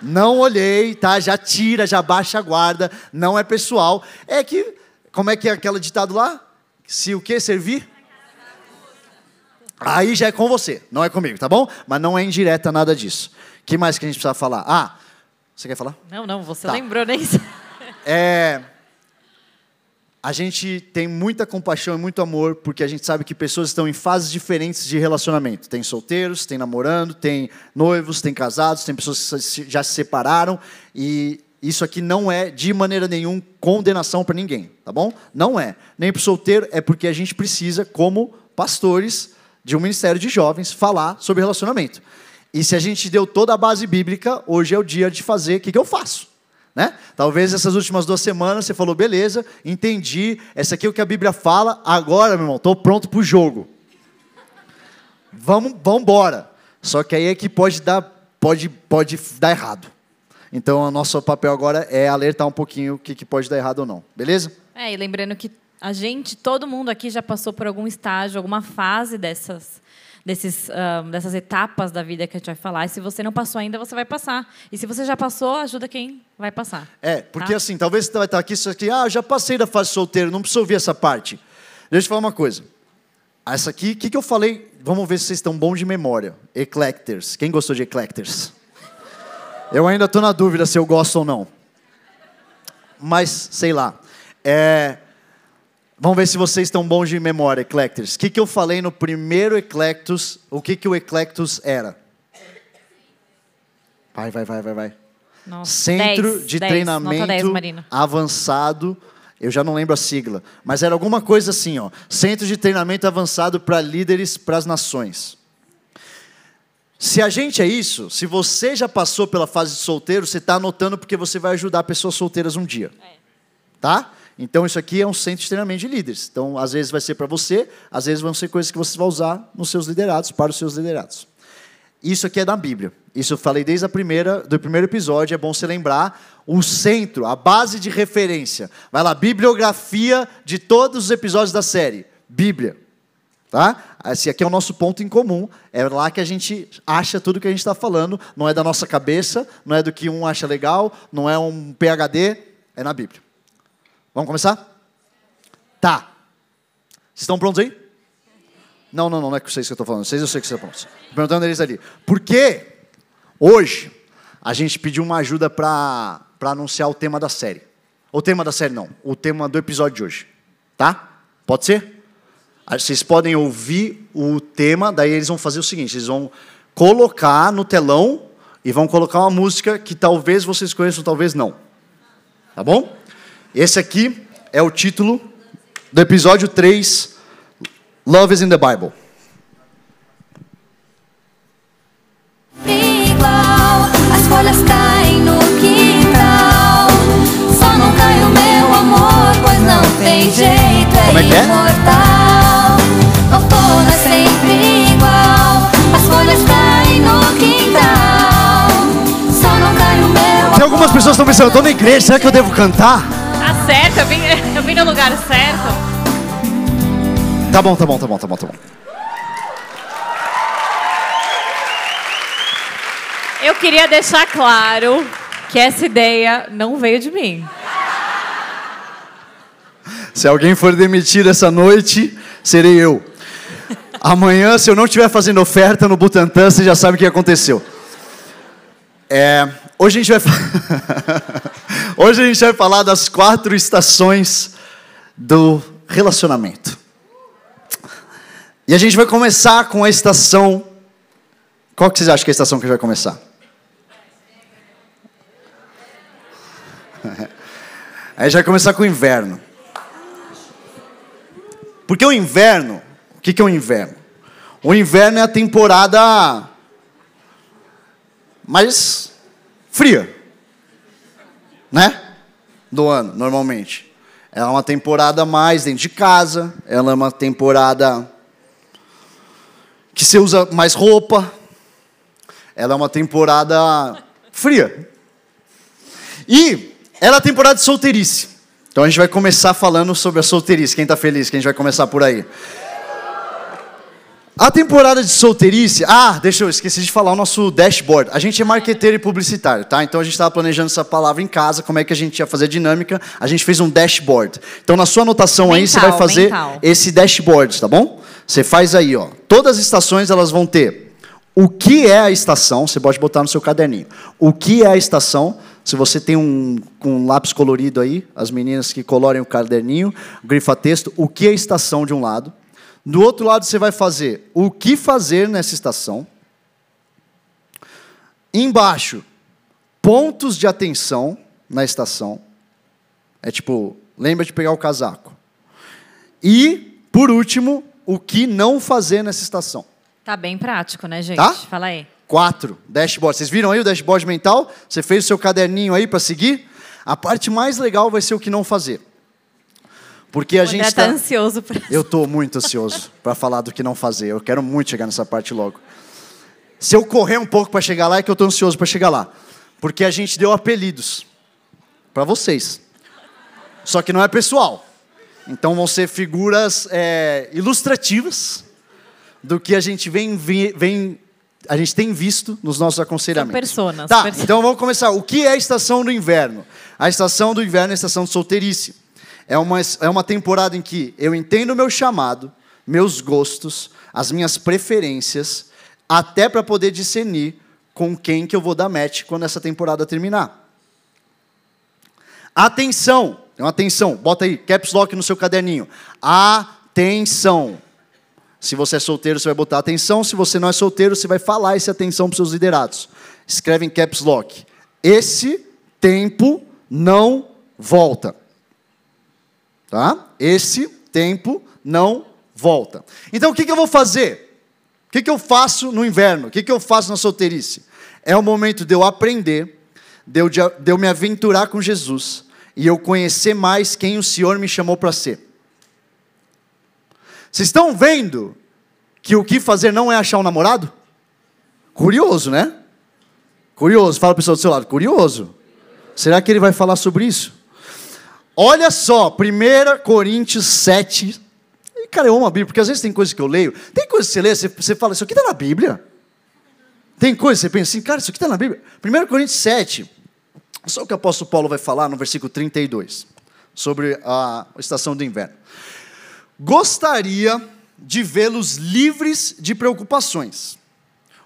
Não olhei, tá? Já tira, já baixa a guarda. Não é pessoal. É que, como é que é aquele ditado lá? Se o que servir? Aí já é com você, não é comigo, tá bom? Mas não é indireta nada disso. O que mais que a gente precisa falar? Ah, você quer falar? Não, não, você Tá. lembrou nem isso. É, a gente tem muita compaixão e muito amor porque a gente sabe que pessoas estão em fases diferentes de relacionamento. Tem solteiros, tem namorando, tem noivos, tem casados, tem pessoas que já se separaram e isso aqui não é de maneira nenhuma condenação para ninguém, tá bom? Não é. Nem para o solteiro, é porque a gente precisa, como pastores de um ministério de jovens, falar sobre relacionamento. E se a gente deu toda a base bíblica, hoje é o dia de fazer o que, que eu faço. Né? Talvez essas últimas duas semanas você falou, beleza, entendi, essa aqui é o que a Bíblia fala, agora, meu irmão, estou pronto para o jogo. Vamos, vamos embora. Só que aí é que pode dar, pode, pode dar errado. Então, o nosso papel agora é alertar um pouquinho o que, que pode dar errado ou não. Beleza? É, e lembrando que a gente, todo mundo aqui já passou por algum estágio, alguma fase dessas, desses, ah, dessas etapas da vida que a gente vai falar. E se você não passou ainda, você vai passar. E se você já passou, ajuda quem vai passar. É, porque Tá. assim, talvez você vai estar aqui, isso aqui, ah, eu já passei da fase solteiro, não preciso ouvir essa parte. Deixa eu te falar uma coisa. Essa aqui, o que, que eu falei? Vamos ver se vocês estão bons de memória. Eclectors. Quem gostou de Eclectors? Eu ainda estou na dúvida se eu gosto ou não. Mas, sei lá. É, Vamos ver se vocês estão bons de memória, Eclectors. O que, que eu falei no primeiro Eclectus? O que, que o Eclectus era? Vai, vai, vai, vai, vai. Nossa, Centro 10, de 10, Treinamento Nota 10, Marina. Avançado. Eu já não lembro a sigla, mas era alguma coisa assim, ó. Centro de Treinamento Avançado para Líderes para as Nações. Se a gente é isso, se você já passou pela fase de solteiro, você está anotando porque você vai ajudar pessoas solteiras um dia. Tá? Então isso aqui é um centro de treinamento de líderes. Então, às vezes vai ser para você, às vezes vão ser coisas que você vai usar nos seus liderados, para os seus liderados. Isso aqui é da Bíblia. Isso eu falei desde a primeira, do primeiro episódio, é bom você lembrar. O centro, a base de referência. Vai lá, bibliografia de todos os episódios da série. Bíblia. Tá? Esse aqui é o nosso ponto em comum. É lá que a gente acha tudo que a gente está falando. Não é da nossa cabeça, não é do que um acha legal, não é um PHD, é na Bíblia. Vamos começar? Tá. Vocês estão prontos aí? Não, não, não, não é com vocês que eu estou falando. Vocês eu sei que vocês estão prontos. Estou perguntando eles ali. Por que hoje a gente pediu uma ajuda para anunciar o tema da série? O tema da série não, o tema do episódio de hoje. Tá? Pode ser? Aí Vocês podem ouvir o tema, daí eles vão fazer o seguinte: eles vão colocar no telão e vão colocar uma música que talvez vocês conheçam, talvez não. Tá bom? Esse aqui é o título do episódio 3, Love is in the Bible. igual. As folhas caem no quintal. Só não cai o meu amor, pois não tem jeito, é, Como é que é? imortal. Outono é sempre igual. As folhas caem no quintal. Só não cai o meu Tem algumas pessoas que estão pensando, eu estou na igreja, será que eu devo cantar? Certo, eu vim, eu vim no lugar certo. Tá bom, tá bom, tá bom, tá bom, tá bom. Eu queria deixar claro que essa ideia não veio de mim. Se alguém for demitido essa noite, serei eu. Amanhã, se eu não estiver fazendo oferta no Butantã, você já sabe o que aconteceu. É, hoje a gente vai Hoje a gente vai falar das quatro estações do relacionamento. E a gente vai começar com a estação. Qual que vocês acham que é a estação que a gente vai começar? A gente vai começar com o inverno. Porque o inverno, o que que é o inverno? O inverno é a temporada mais fria, né? Do ano, normalmente. Ela é uma temporada mais dentro de casa, ela é uma temporada que você usa mais roupa, ela é uma temporada fria. E ela é a temporada de solteirice. Então a gente vai começar falando sobre a solteirice. Quem está feliz que a gente vai começar por aí? A temporada de solteirice. Ah, deixa eu esqueci de falar o nosso dashboard. A gente é marqueteiro e publicitário, tá? Então a gente estava planejando essa palavra em casa, como é que a gente ia fazer a dinâmica. A gente fez um dashboard. Então na sua anotação aí você vai Mental, fazer mental. esse dashboard, tá bom? Você faz aí, ó. Todas as estações elas vão ter o que é a estação, você pode botar no seu caderninho. O que é a estação? Se você tem um, um lápis colorido aí, as meninas que colorem o caderninho, grifa texto, o que é a estação de um lado. Do outro lado você vai fazer o que fazer nessa estação. Embaixo, pontos de atenção na estação. É tipo, lembra de pegar o casaco. E, por último, o que não fazer nessa estação. Tá bem prático, né, gente? Tá? Fala aí. Quatro, dashboard. Vocês viram aí o dashboard mental? Você fez o seu caderninho aí para seguir? A parte mais legal vai ser o que não fazer. Porque a o gente André tá ansioso pra... Eu estou muito ansioso para falar do que não fazer. Eu quero muito chegar nessa parte logo. Se eu correr um pouco para chegar lá, é que eu estou ansioso para chegar lá. Porque a gente deu apelidos para vocês. Só que não é pessoal. Então vão ser figuras é, ilustrativas do que a gente vem, vem a gente tem visto nos nossos aconselhamentos. personas, Tá, personas. então vamos começar. O que é a estação do inverno? A estação do inverno é a estação de solteirice. É uma, é uma temporada em que eu entendo o meu chamado, meus gostos, as minhas preferências, até para poder discernir com quem que eu vou dar match quando essa temporada terminar. Atenção, atenção, bota aí, caps lock no seu caderninho. Atenção. Se você é solteiro, você vai botar atenção. Se você não é solteiro, você vai falar esse atenção para os seus liderados. Escreve em caps lock. Esse tempo não volta. Tá? Esse tempo não volta. Então o que, que eu vou fazer? O que, que eu faço no inverno? O que, que eu faço na solteirice? É o momento de eu aprender, de eu, de eu me aventurar com Jesus e eu conhecer mais quem o Senhor me chamou para ser. Vocês estão vendo que o que fazer não é achar um namorado? Curioso, né? Curioso. Fala para o pessoal do seu lado, curioso. Será que ele vai falar sobre isso? Olha só, 1 Coríntios 7. E, cara, eu amo a Bíblia, porque às vezes tem coisas que eu leio. Tem coisas que você lê, você, você fala, isso aqui está na Bíblia. Tem coisas que você pensa assim, cara, isso aqui está na Bíblia. 1 Coríntios 7. Só o que o apóstolo Paulo vai falar no versículo 32, sobre a estação do inverno. Gostaria de vê-los livres de preocupações.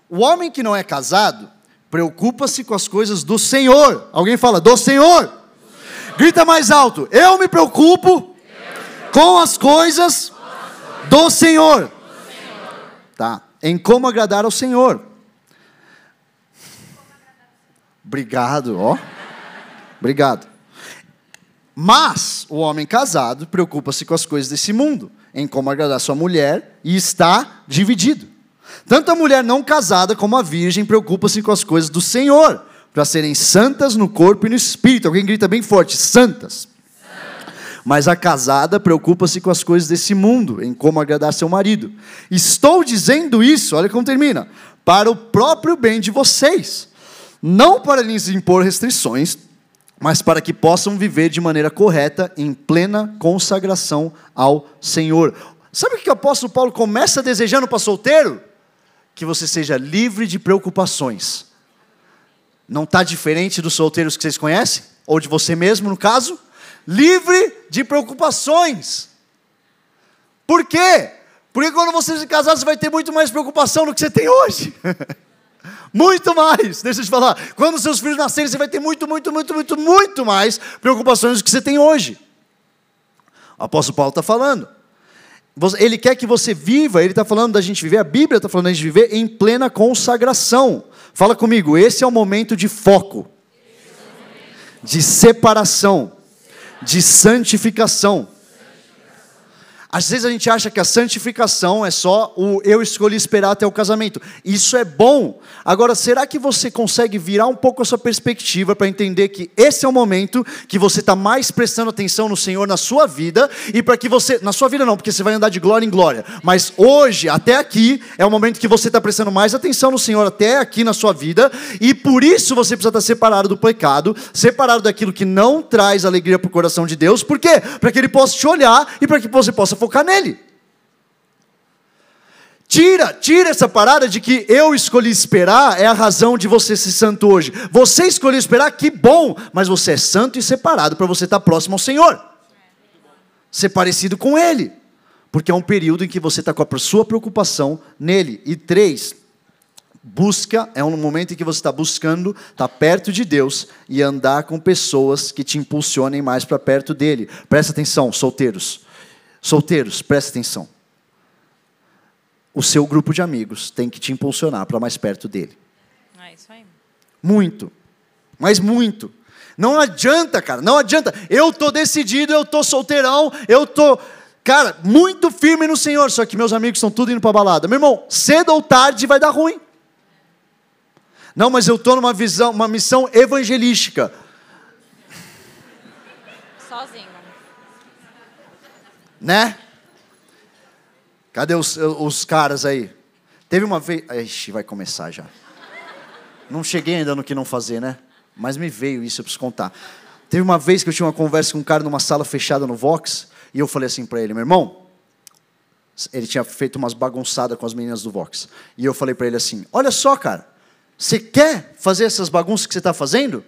O homem que não é casado preocupa-se com as coisas do Senhor. Alguém fala, do Senhor. Grita mais alto. Eu me preocupo com as coisas do Senhor. Tá. Em como agradar ao Senhor. Obrigado, ó. Obrigado. Mas o homem casado preocupa-se com as coisas desse mundo, em como agradar sua mulher, e está dividido. Tanto a mulher não casada como a virgem preocupa-se com as coisas do Senhor, para serem santas no corpo e no espírito. Alguém grita bem forte: santas. Mas a casada preocupa-se com as coisas desse mundo, em como agradar seu marido. Estou dizendo isso, olha como termina, para o próprio bem de vocês, não para lhes impor restrições, mas para que possam viver de maneira correta, em plena consagração ao Senhor. Sabe o que o apóstolo Paulo começa desejando para solteiro? Que você seja livre de preocupações. Não está diferente dos solteiros que vocês conhecem? Ou de você mesmo, no caso? Livre de preocupações. Por quê? Porque quando você se casar, você vai ter muito mais preocupação do que você tem hoje. Muito mais, deixa eu te falar. Quando seus filhos nascerem, você vai ter muito, muito, muito, muito, muito mais preocupações do que você tem hoje. O apóstolo Paulo está falando. Ele quer que você viva, ele está falando da gente viver, a Bíblia está falando da gente viver em plena consagração. Fala comigo, esse é o momento de foco, de separação, de santificação. Às vezes a gente acha que a santificação é só o eu escolhi esperar até o casamento. Isso é bom. Agora, será que você consegue virar um pouco a sua perspectiva para entender que esse é o momento que você está mais prestando atenção no Senhor na sua vida e para que você. Na sua vida não, porque você vai andar de glória em glória. Mas hoje, até aqui, é o momento que você está prestando mais atenção no Senhor até aqui na sua vida. E por isso você precisa estar separado do pecado, separado daquilo que não traz alegria para o coração de Deus. Por quê? Para que Ele possa te olhar e para que você possa focar nele. Tira, tira essa parada de que eu escolhi esperar é a razão de você ser santo hoje. Você escolheu esperar, que bom, mas você é santo e separado para você estar próximo ao Senhor. Ser parecido com Ele. Porque é um período em que você está com a sua preocupação nele. E três, busca é um momento em que você está buscando estar tá perto de Deus e andar com pessoas que te impulsionem mais para perto dele. Presta atenção, solteiros. Solteiros, presta atenção o seu grupo de amigos tem que te impulsionar para mais perto dele. É isso aí. Muito. Mas muito. Não adianta, cara, não adianta. Eu tô decidido, eu tô solteirão, eu tô, cara, muito firme no Senhor, só que meus amigos estão tudo indo para balada. Meu irmão, cedo ou tarde vai dar ruim. Não, mas eu tô numa visão, uma missão evangelística. Sozinho. Né? Cadê os, os caras aí? Teve uma vez. Ixi, vai começar já. Não cheguei ainda no que não fazer, né? Mas me veio isso, eu preciso contar. Teve uma vez que eu tinha uma conversa com um cara numa sala fechada no Vox, e eu falei assim para ele, meu irmão, ele tinha feito umas bagunçadas com as meninas do Vox. E eu falei para ele assim: Olha só, cara, você quer fazer essas bagunças que você está fazendo?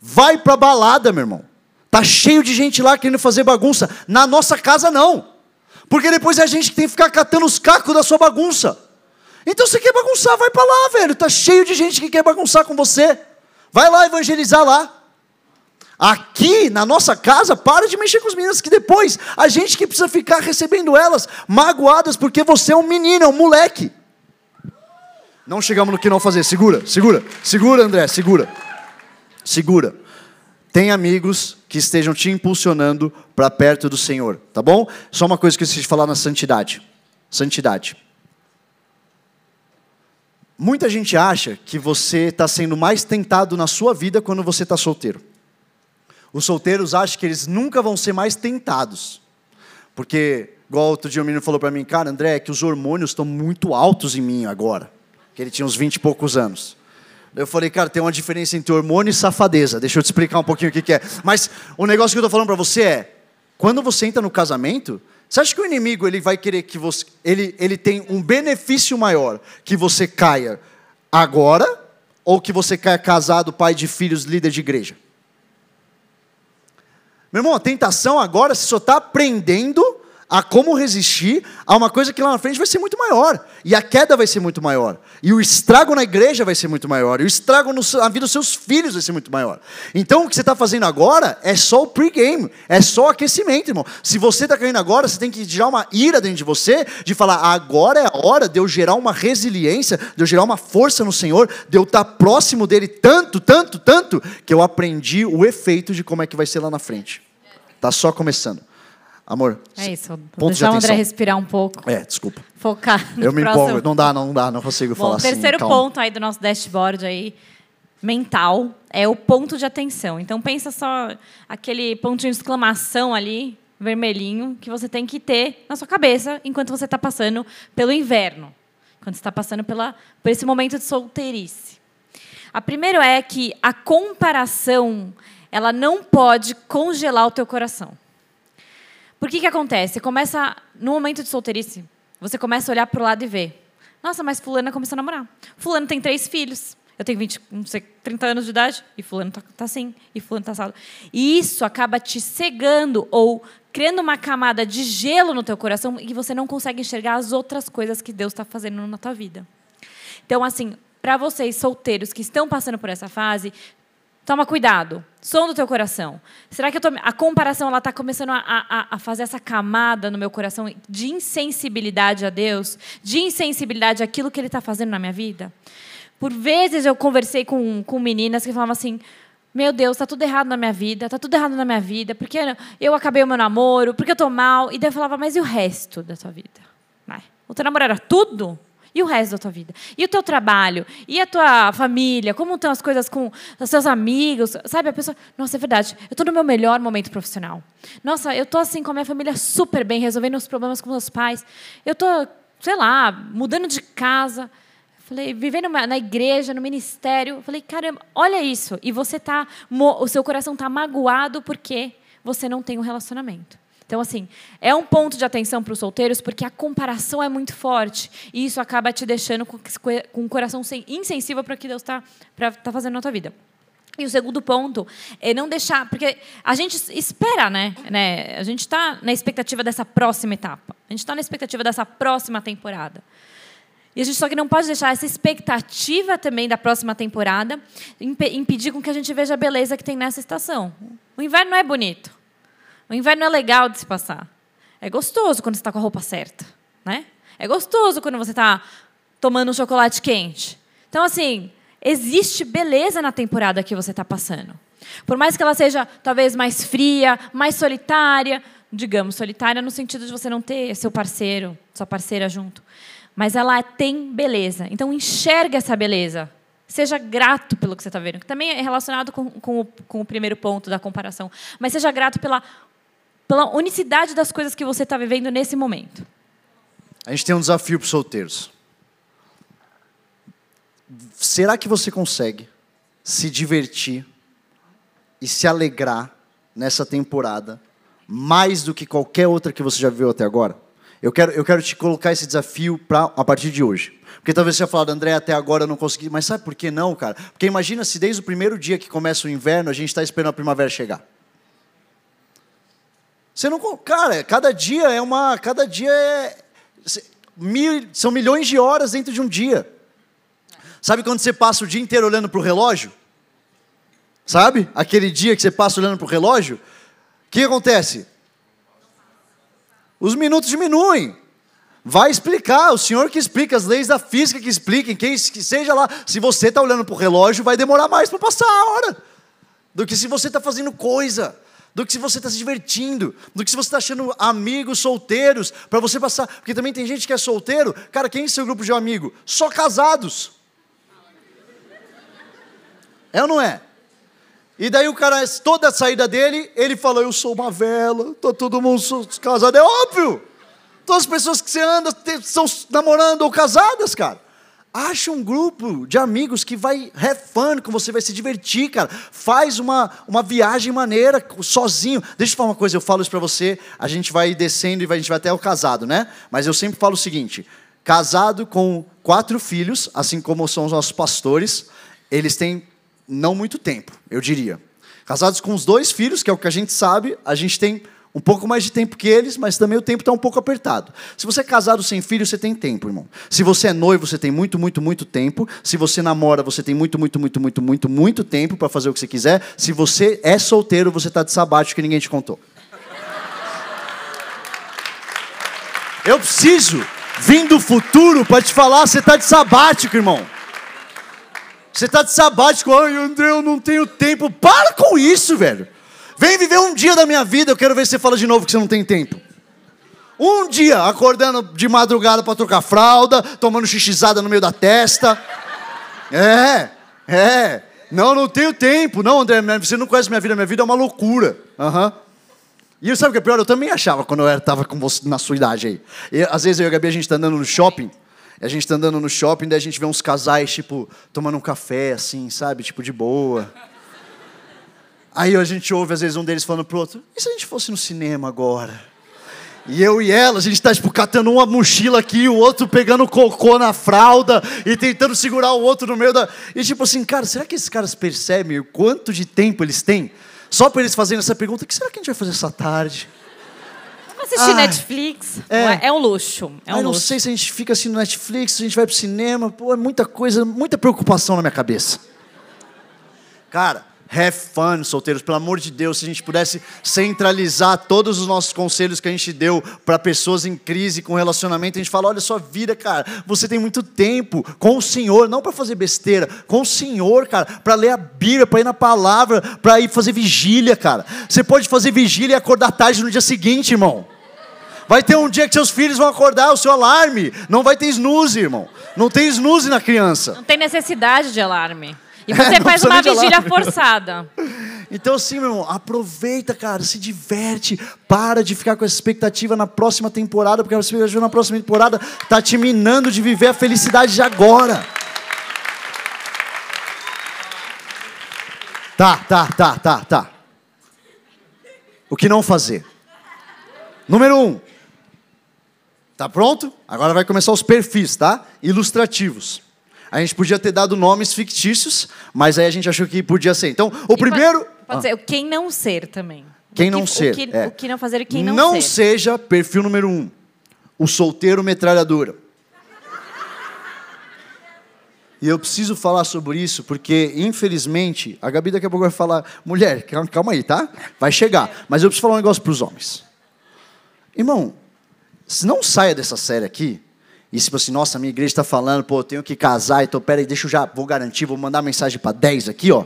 Vai para balada, meu irmão. Tá cheio de gente lá querendo fazer bagunça. Na nossa casa, não. Porque depois é a gente que tem que ficar catando os cacos da sua bagunça. Então você quer bagunçar, vai para lá, velho. Tá cheio de gente que quer bagunçar com você. Vai lá evangelizar lá. Aqui, na nossa casa, para de mexer com as meninas, que depois a gente que precisa ficar recebendo elas magoadas porque você é um menino, é um moleque. Não chegamos no que não fazer. Segura, segura, segura, André, segura. Segura. Tem amigos que estejam te impulsionando para perto do Senhor, tá bom? Só uma coisa que eu esqueci de falar na santidade. Santidade. Muita gente acha que você está sendo mais tentado na sua vida quando você está solteiro. Os solteiros acham que eles nunca vão ser mais tentados. Porque, igual outro dia o um menino falou para mim, cara, André, é que os hormônios estão muito altos em mim agora. Que ele tinha uns 20 e poucos anos. Eu falei, cara, tem uma diferença entre hormônio e safadeza. Deixa eu te explicar um pouquinho o que, é. Mas o negócio que eu estou falando para você é: quando você entra no casamento, você acha que o inimigo ele vai querer que você. Ele, ele tem um benefício maior que você caia agora ou que você caia casado, pai de filhos, líder de igreja? Meu irmão, a tentação agora você só está aprendendo a como resistir a uma coisa que lá na frente vai ser muito maior. E a queda vai ser muito maior. E o estrago na igreja vai ser muito maior. E o estrago na vida dos seus filhos vai ser muito maior. Então o que você está fazendo agora é só o pre-game. É só aquecimento, irmão. Se você está caindo agora, você tem que gerar uma ira dentro de você, de falar, agora é a hora de eu gerar uma resiliência, de eu gerar uma força no Senhor, de eu estar tá próximo dele tanto, tanto, tanto, que eu aprendi o efeito de como é que vai ser lá na frente. Está só começando. Amor. É isso. Vou deixar o André respirar um pouco. É, desculpa. Focar. Eu me próximo. empolgo. Não dá, não dá, não consigo Bom, falar assim. O terceiro ponto aí do nosso dashboard aí, mental, é o ponto de atenção. Então pensa só aquele pontinho de exclamação ali, vermelhinho, que você tem que ter na sua cabeça enquanto você está passando pelo inverno. Quando você está passando pela, por esse momento de solteirice. A primeira é que a comparação ela não pode congelar o teu coração. Por que que acontece? Você começa, no momento de solteirice, você começa a olhar para o lado e ver. Nossa, mas fulana começou a namorar. Fulano tem três filhos. Eu tenho 20, não sei, 30 anos de idade e fulano tá, tá assim, e fulano tá assado. E isso acaba te cegando ou criando uma camada de gelo no teu coração e você não consegue enxergar as outras coisas que Deus está fazendo na tua vida. Então, assim, para vocês solteiros que estão passando por essa fase, Toma cuidado. Som do teu coração. Será que tô, a comparação está começando a, a, a, fazer essa camada no meu coração de insensibilidade a Deus, de insensibilidade àquilo que Ele está fazendo na minha vida? Por vezes eu conversei com, com meninas que falavam assim: Meu Deus, está tudo errado na minha vida, está tudo errado na minha vida, porque eu acabei o meu namoro, porque eu estou mal. E daí eu falava: Mas e o resto da tua vida? O teu namoro era tudo? E o resto da tua vida? E o teu trabalho? E a tua família? Como estão as coisas com os seus amigos? Sabe, a pessoa... Nossa, é verdade. Eu estou no meu melhor momento profissional. Nossa, eu estou assim com a minha família super bem, resolvendo os problemas com meus pais. Eu estou, sei lá, mudando de casa. Falei, vivendo na igreja, no ministério. Falei, caramba, olha isso. E você tá, o seu coração está magoado porque você não tem um relacionamento. Então, assim, é um ponto de atenção para os solteiros, porque a comparação é muito forte. E isso acaba te deixando com, o coração insensível para o que Deus está tá fazendo na tua vida. E o segundo ponto é não deixar, porque a gente espera, né? né? A gente está na expectativa dessa próxima etapa. A gente está na expectativa dessa próxima temporada. E a gente só que não pode deixar essa expectativa também da próxima temporada impe- impedir com que a gente veja a beleza que tem nessa estação. O inverno é bonito. O inverno é legal de se passar. É gostoso quando você está com a roupa certa, né? É gostoso quando você está tomando um chocolate quente. Então, assim, existe beleza na temporada que você está passando. Por mais que ela seja talvez mais fria, mais solitária, digamos, solitária no sentido de você não ter seu parceiro, sua parceira junto. Mas ela tem beleza. Então, enxerga essa beleza. Seja grato pelo que você está vendo, que também é relacionado com, com, o, com o primeiro ponto da comparação. Mas seja grato pela, pela unicidade das coisas que você está vivendo nesse momento. A gente tem um desafio para os solteiros. Será que você consegue se divertir e se alegrar nessa temporada mais do que qualquer outra que você já viu até agora? Eu quero, eu quero te colocar esse desafio pra, a partir de hoje. Porque talvez você fale, André, até agora eu não consegui. Mas sabe por que não, cara? Porque imagina se desde o primeiro dia que começa o inverno a gente está esperando a primavera chegar. Você não. Cara, cada dia é uma. Cada dia é. Mil, são milhões de horas dentro de um dia. Sabe quando você passa o dia inteiro olhando para o relógio? Sabe? Aquele dia que você passa olhando para o relógio? O que acontece? Os minutos diminuem. Vai explicar, o senhor que explica, as leis da física que expliquem, quem que seja lá. Se você está olhando para o relógio, vai demorar mais para passar a hora do que se você está fazendo coisa, do que se você está se divertindo, do que se você está achando amigos solteiros para você passar. Porque também tem gente que é solteiro. Cara, quem é seu grupo de amigo? Só casados. É ou não é? E daí o cara, toda a saída dele, ele fala: Eu sou uma vela, tá todo mundo casado. É óbvio! Todas as pessoas que você anda são namorando ou casadas, cara. Acha um grupo de amigos que vai have fun, que você vai se divertir, cara. Faz uma, uma viagem maneira, sozinho. Deixa eu falar uma coisa, eu falo isso pra você, a gente vai descendo e a gente vai até o casado, né? Mas eu sempre falo o seguinte: casado com quatro filhos, assim como são os nossos pastores, eles têm não muito tempo, eu diria. Casados com os dois filhos, que é o que a gente sabe, a gente tem um pouco mais de tempo que eles, mas também o tempo está um pouco apertado. Se você é casado sem filho, você tem tempo, irmão. Se você é noivo, você tem muito, muito, muito tempo. Se você namora, você tem muito, muito, muito, muito, muito, muito tempo para fazer o que você quiser. Se você é solteiro, você está de sabático que ninguém te contou. Eu preciso vir do futuro para te falar, você está de sabático, irmão. Você está de sabático, ai André, eu não tenho tempo. Para com isso, velho. Vem viver um dia da minha vida, eu quero ver se você fala de novo que você não tem tempo. Um dia acordando de madrugada para trocar fralda, tomando xixizada no meio da testa. É, é. Não, não tenho tempo. Não, André, você não conhece minha vida, minha vida é uma loucura. Aham. E sabe o que é pior? Eu também achava quando eu estava com você na sua idade aí. E, às vezes eu e a Gabi, a gente está andando no shopping, e a gente está andando no shopping, daí a gente vê uns casais, tipo, tomando um café, assim, sabe? Tipo, de boa. Aí a gente ouve, às vezes, um deles falando pro outro, e se a gente fosse no cinema agora? E eu e ela, a gente tá, tipo, catando uma mochila aqui, o outro pegando cocô na fralda e tentando segurar o outro no meio da. E tipo assim, cara, será que esses caras percebem o quanto de tempo eles têm? Só para eles fazerem essa pergunta, o que será que a gente vai fazer essa tarde? Assistir Ai. Netflix É. é. um luxo. É um Ai, não luxo. sei se a gente fica assim no Netflix, se a gente vai pro cinema, pô, é muita coisa, muita preocupação na minha cabeça. Cara, have fun, solteiros, pelo amor de Deus, se a gente pudesse centralizar todos os nossos conselhos que a gente deu para pessoas em crise com relacionamento, a gente fala, olha sua vida, cara, você tem muito tempo com o Senhor, não para fazer besteira, com o Senhor, cara, para ler a Bíblia, para ir na palavra, para ir fazer vigília, cara. Você pode fazer vigília e acordar tarde no dia seguinte, irmão. Vai ter um dia que seus filhos vão acordar o seu alarme. Não vai ter snooze, irmão. Não tem snooze na criança. Não tem necessidade de alarme. E você faz uma vigília forçada. Então, assim, meu irmão, aproveita, cara, se diverte. Para de ficar com essa expectativa na próxima temporada, porque a expectativa na próxima temporada tá te minando de viver a felicidade de agora. Tá, tá, tá, tá, tá. O que não fazer? Número um. Tá pronto? Agora vai começar os perfis, tá? Ilustrativos. A gente podia ter dado nomes fictícios, mas aí a gente achou que podia ser. Então, o E primeiro. Pode, pode ser o quem não ser também. Quem O que- não ser. O que, é. o que não fazer e quem não, ser. seja perfil número um. O solteiro metralhadora. E eu preciso falar sobre isso porque, infelizmente, a Gabi daqui a pouco vai falar: mulher, calma, calma aí, tá? Vai chegar. Mas eu preciso falar um negócio para os homens. Irmão, se não saia dessa série aqui, e tipo assim, nossa, minha igreja está falando, pô, eu tenho que casar, então peraí, deixa eu já, vou garantir, vou mandar mensagem para 10 aqui, ó.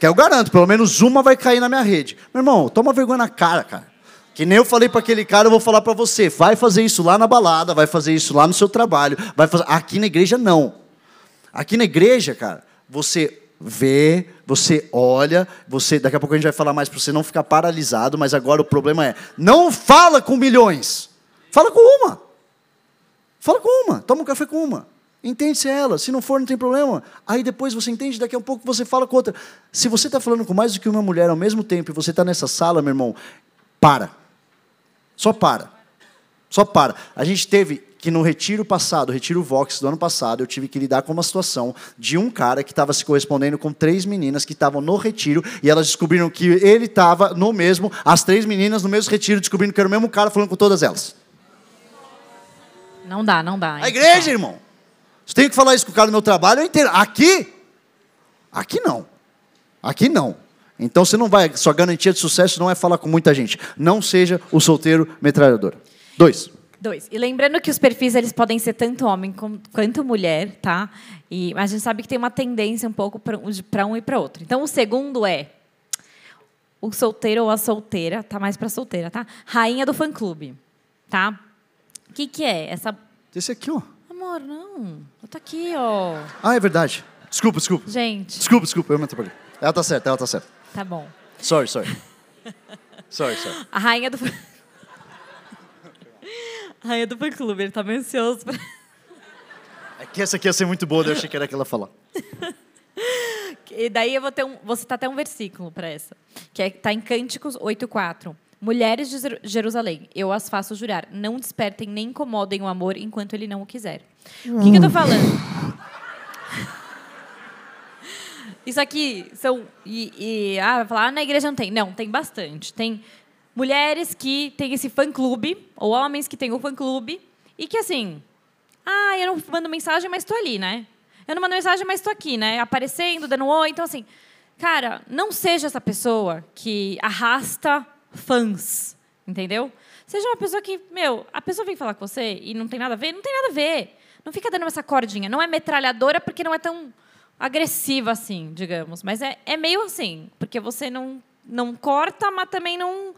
Que eu garanto, pelo menos uma vai cair na minha rede. Meu irmão, toma vergonha na cara, cara. Que nem eu falei para aquele cara, eu vou falar para você. Vai fazer isso lá na balada, vai fazer isso lá no seu trabalho, vai fazer. Aqui na igreja não. Aqui na igreja, cara, você vê, você olha, você. Daqui a pouco a gente vai falar mais para você não ficar paralisado, mas agora o problema é não fala com milhões, fala com uma. Fala com uma, toma um café com uma. Entende-se ela, se não for, não tem problema. Aí depois você entende, daqui a pouco você fala com outra. Se você está falando com mais do que uma mulher ao mesmo tempo e você está nessa sala, meu irmão, para. Só para. Só para. A gente teve que no retiro passado, retiro Vox do ano passado, eu tive que lidar com uma situação de um cara que estava se correspondendo com três meninas que estavam no retiro e elas descobriram que ele estava no mesmo, as três meninas no mesmo retiro, descobrindo que era o mesmo cara falando com todas elas. Não dá, não dá. A igreja, irmão. Se tem que falar isso com o cara no meu trabalho, eu entendo. Aqui, aqui não. Aqui não. Então você não vai, sua garantia de sucesso não é falar com muita gente. Não seja o solteiro metralhador. Dois. Dois. E lembrando que os perfis eles podem ser tanto homem quanto mulher, tá? E a gente sabe que tem uma tendência um pouco para um, pra um e para outro. Então o segundo é o solteiro ou a solteira, tá mais para solteira, tá? Rainha do fã clube, tá? O que que é essa Esse aqui, ó. Amor, não. Eu tô aqui, ó. Ah, é verdade. Desculpa, desculpa. Gente, Desculpa, desculpa, eu me atrapalhei. Ela tá certa, ela tá certa. tá bom. Sorry, sorry. Sorry, sorry. A rainha do. A rainha do fã clube, ele tá meio ansioso pra... É que essa aqui ia ser muito boa, daí eu achei que era aquela falar. E daí eu vou ter um, vou citar até um versículo para essa, que é tá em Cânticos 8:4. Mulheres de Jeru- Jerusalém, eu as faço jurar, não despertem nem incomodem o amor enquanto ele não o quiser. O que, que eu tô falando? Isso aqui são e, e ah, vai falar, ah, na igreja não tem. Não, tem bastante. Tem mulheres que têm esse fã clube ou homens que têm o fã clube e que assim, ah, eu não mando mensagem, mas estou ali, né? Eu não mando mensagem, mas estou aqui, né? Aparecendo, dando um oi. Então, assim, cara, não seja essa pessoa que arrasta fãs, entendeu? Seja uma pessoa que, meu, a pessoa vem falar com você e não tem nada a ver, não tem nada a ver. Não fica dando essa cordinha. Não é metralhadora porque não é tão agressiva assim, digamos. Mas é, é meio assim, porque você não, não corta, mas também não.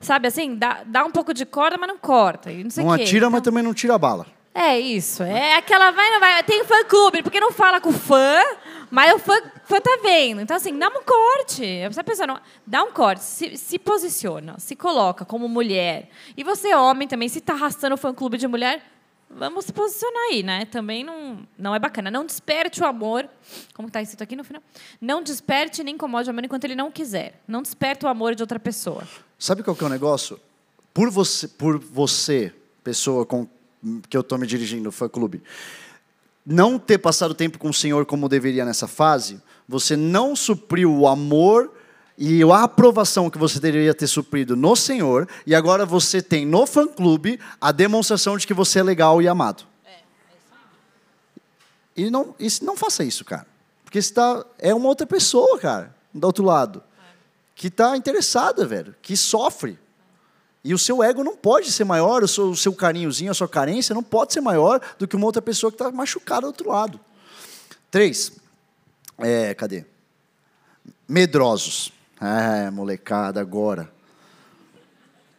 Sabe assim, dá, dá um pouco de corda, mas não corta. E não sei Não quê. atira, mas Então- também não tira a bala. é isso. É aquela vai não vai. Tem fã clube, porque não fala com o fã, mas o fã, fã tá vendo. Então, assim, dá um corte. Essa pessoa não. Dá um corte, se, se posiciona, se coloca como mulher. E você, homem, também, se tá arrastando o fã clube de mulher, vamos se posicionar aí, né? Também não, não é bacana. Não desperte o amor. Como tá escrito aqui no final? Não desperte nem incomode o amor enquanto ele não quiser. Não desperte o amor de outra pessoa. Sabe qual que é o negócio? Por você, por você pessoa com que eu estou me dirigindo, fã clube, não ter passado tempo com o Senhor como deveria nessa fase, você não supriu o amor e a aprovação que você deveria ter suprido no Senhor, e agora você tem no fã clube a demonstração de que você é legal e amado. E não, e não faça isso, cara. Porque você tá, é uma outra pessoa, cara, do outro lado que está interessada, velho, que sofre. E o seu ego não pode ser maior, o seu, o seu carinhozinho, a sua carência não pode ser maior do que uma outra pessoa que está machucada do outro lado. Três. É, cadê? Medrosos. É, molecada, agora.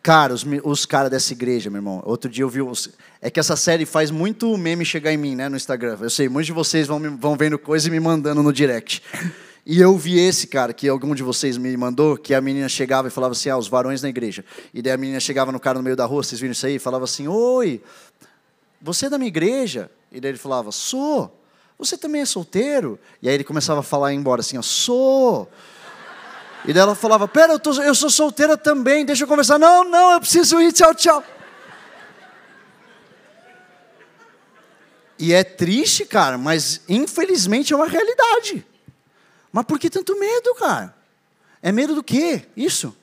Cara, os, os caras dessa igreja, meu irmão. Outro dia eu vi. Os, é que essa série faz muito meme chegar em mim, né, no Instagram. Eu sei, muitos de vocês vão, vão vendo coisa e me mandando no direct. E eu vi esse, cara, que algum de vocês me mandou, que a menina chegava e falava assim: ah, os varões na igreja. E daí a menina chegava no cara no meio da rua, vocês viram isso aí? Falava assim: oi, você é da minha igreja? E daí ele falava: sou. Você também é solteiro? E aí ele começava a falar e embora assim: sou. E daí ela falava: Pera, eu, tô, eu sou solteira também, deixa eu conversar. Não, não, eu preciso ir, tchau, tchau. E é triste, cara, mas infelizmente é uma realidade. Mas por que tanto medo, cara? É medo do quê? Isso?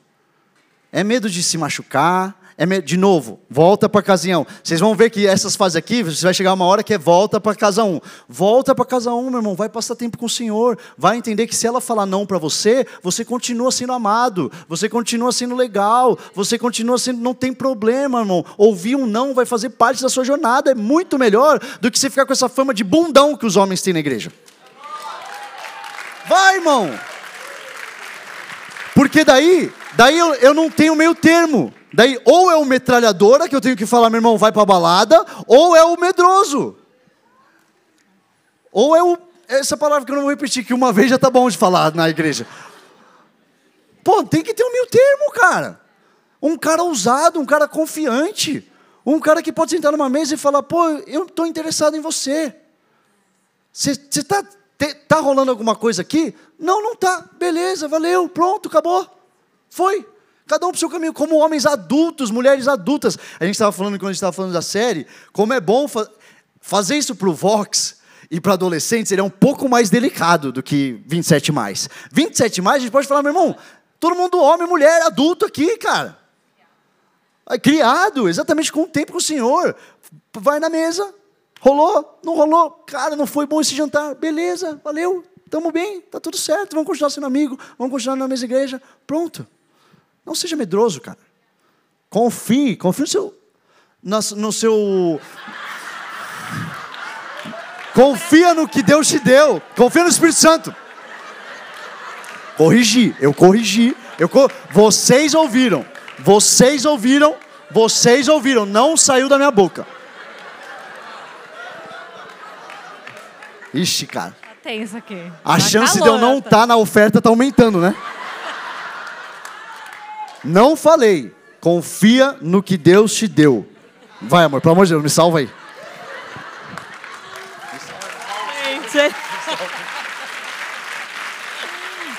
É medo de se machucar? É medo... De novo, volta para casinha 1. Vocês vão ver que essas fases aqui, você vai chegar uma hora que é volta para casa 1. Volta para casa 1, meu irmão, vai passar tempo com o Senhor. Vai entender que se ela falar não para você, você continua sendo amado, você continua sendo legal, você continua sendo. Não tem problema, irmão. Ouvir um não vai fazer parte da sua jornada. É muito melhor do que você ficar com essa fama de bundão que os homens têm na igreja. Vai, irmão! Porque daí, daí eu, eu não tenho meio termo. Daí, ou é o metralhadora, que eu tenho que falar, meu irmão, vai pra balada, ou é o medroso. Ou é o. Essa palavra que eu não vou repetir, que uma vez já tá bom de falar na igreja. Pô, tem que ter um meio termo, cara. Um cara ousado, um cara confiante. Um cara que pode sentar numa mesa e falar, pô, eu estou interessado em você. Você está tá rolando alguma coisa aqui? Não, não tá. Beleza, valeu, pronto, acabou. Foi. Cada um para o seu caminho, como homens adultos, mulheres adultas. A gente estava falando, quando a gente estava falando da série, como é bom fa fazer isso para o Vox e para adolescentes, ele é um pouco mais delicado do que 27 mais. 27 mais, a gente pode falar, meu irmão, todo mundo homem, mulher, adulto aqui, cara. Criado, exatamente com o tempo com o Senhor. Vai na mesa, rolou, não rolou, cara, não foi bom esse jantar, beleza, valeu, estamos bem, tá tudo certo, vamos continuar sendo amigo, vamos continuar na mesma igreja, pronto. Não seja medroso, cara. Confie, confie no seu. No seu. Confia no que Deus te deu. Confia no Espírito Santo. Corrigi, eu corrigi. Eu co... Vocês ouviram. Vocês ouviram. Vocês ouviram. Não saiu da minha boca. Ixi, cara. Tá tenso aqui. A Tá chance de calor, eu não tá- estar tá na oferta está aumentando, né? Não falei. Confia no que Deus te deu. Vai, amor, pelo amor de Deus, me salva aí. Gente.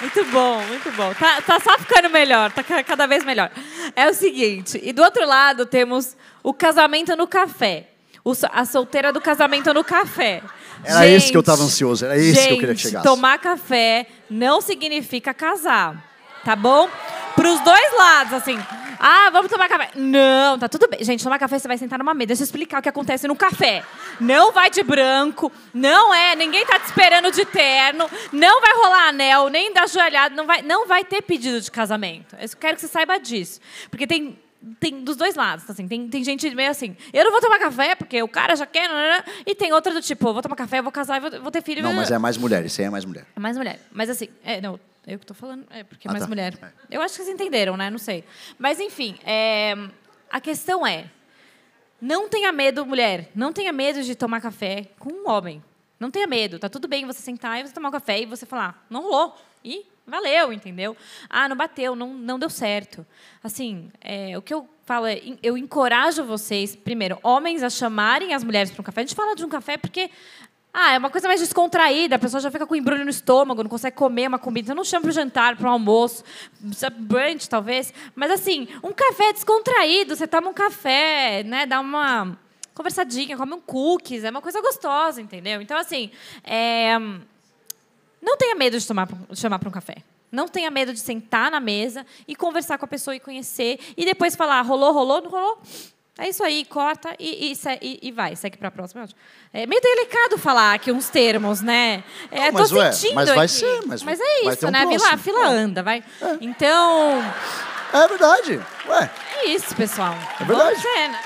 Muito bom, muito bom. Tá, tá só ficando melhor, tá ca- cada vez melhor. É o seguinte, e do outro lado temos o casamento no café. O a solteira do casamento no café. Era esse que eu tava ansioso, era esse que eu queria que gente, chegasse. tomar café não significa casar, tá bom? Pros dois lados, assim. Ah, vamos tomar café. Não, tá tudo bem. Gente, tomar café você vai sentar numa mesa. Deixa eu explicar o que acontece no café. Não vai de branco, não é, ninguém tá te esperando de terno, não vai rolar anel, nem dar joelhada, não vai, não vai ter pedido de casamento. Eu quero que você saiba disso. Porque tem tem dos dois lados, assim, tem, tem gente meio assim, eu não vou tomar café porque o cara já quer, nanana, e tem outra do tipo, eu vou tomar café, eu vou casar, eu vou, vou ter filho. Não, mas é mais mulher, esse aí é mais mulher. É mais mulher. Mas assim, é, não, eu que tô falando, é porque é Ah, mais tá. mulher. É. Eu acho que vocês entenderam, né? Não sei. Mas enfim, é, a questão é, não tenha medo, mulher, não tenha medo de tomar café com um homem. Não tenha medo, tá tudo bem você sentar e você tomar um café e você falar, não rolou. E valeu, entendeu? Ah, não bateu, não, não deu certo. Assim, é, o que eu falo é, eu encorajo vocês, primeiro, homens a chamarem as mulheres para um café. A gente fala de um café porque ah, é uma coisa mais descontraída, a pessoa já fica com embrulho no estômago, não consegue comer uma comida. Você não chama para o jantar, para o almoço, brunch, talvez. Mas, assim, um café descontraído, você toma um café, né, dá uma conversadinha, come um cookies, é uma coisa gostosa, entendeu? Então, assim, é, não tenha medo de, tomar, chamar para um café. Não tenha medo de sentar na mesa e conversar com a pessoa e conhecer. E depois falar, rolou, rolou, não rolou. É isso aí, corta e, e, e- e vai, segue para a próxima. É meio delicado falar aqui uns termos, né? É, Não, mas, tô ué, sentindo mas vai aqui. ser, mas é vai isso, ter um né? Vila, próximo. fila É. anda, vai. Então, É verdade. Ué, é isso, pessoal. É verdade. Vamos ser, né?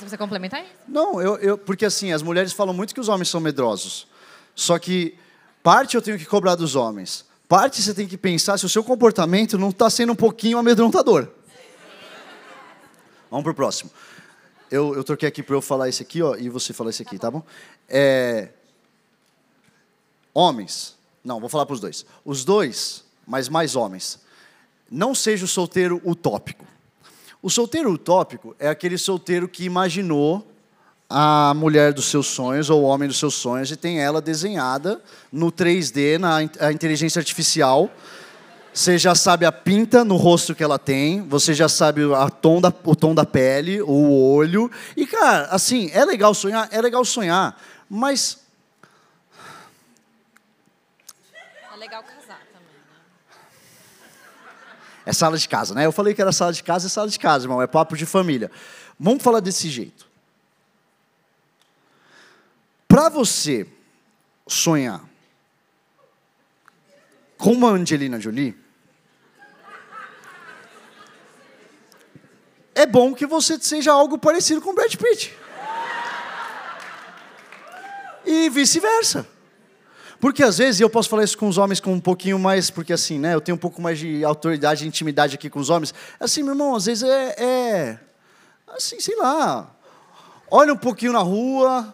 Você complementar isso. não, eu, eu, porque assim, as mulheres falam muito que os homens são medrosos. Só que parte eu tenho que cobrar dos homens. Parte você tem que pensar se o seu comportamento não está sendo um pouquinho amedrontador. Vamos pro próximo. Eu, eu troquei aqui para eu falar esse aqui, ó, e você falar esse aqui, tá bom? É, homens. Não, vou falar para os dois. Os dois, mas mais homens. Não seja o solteiro utópico. O solteiro utópico é aquele solteiro que imaginou a mulher dos seus sonhos ou o homem dos seus sonhos e tem ela desenhada no 3D, na inteligência artificial, Você já sabe a pinta no rosto que ela tem, você já sabe a tom da, o tom da pele, o olho. E, cara, assim, é legal sonhar, é legal sonhar, mas É legal casar também, né? é sala de casa, né? Eu falei que era sala de casa, é sala de casa, irmão, é papo de família. Vamos falar desse jeito. Para você sonhar com uma Angelina Jolie, é bom que você seja algo parecido com Brad Pitt. E vice-versa. Porque às vezes, eu posso falar isso com os homens com um pouquinho mais, porque assim, né, eu tenho um pouco mais de autoridade e intimidade aqui com os homens. Assim, meu irmão, às vezes é, é assim, sei lá, olha um pouquinho na rua,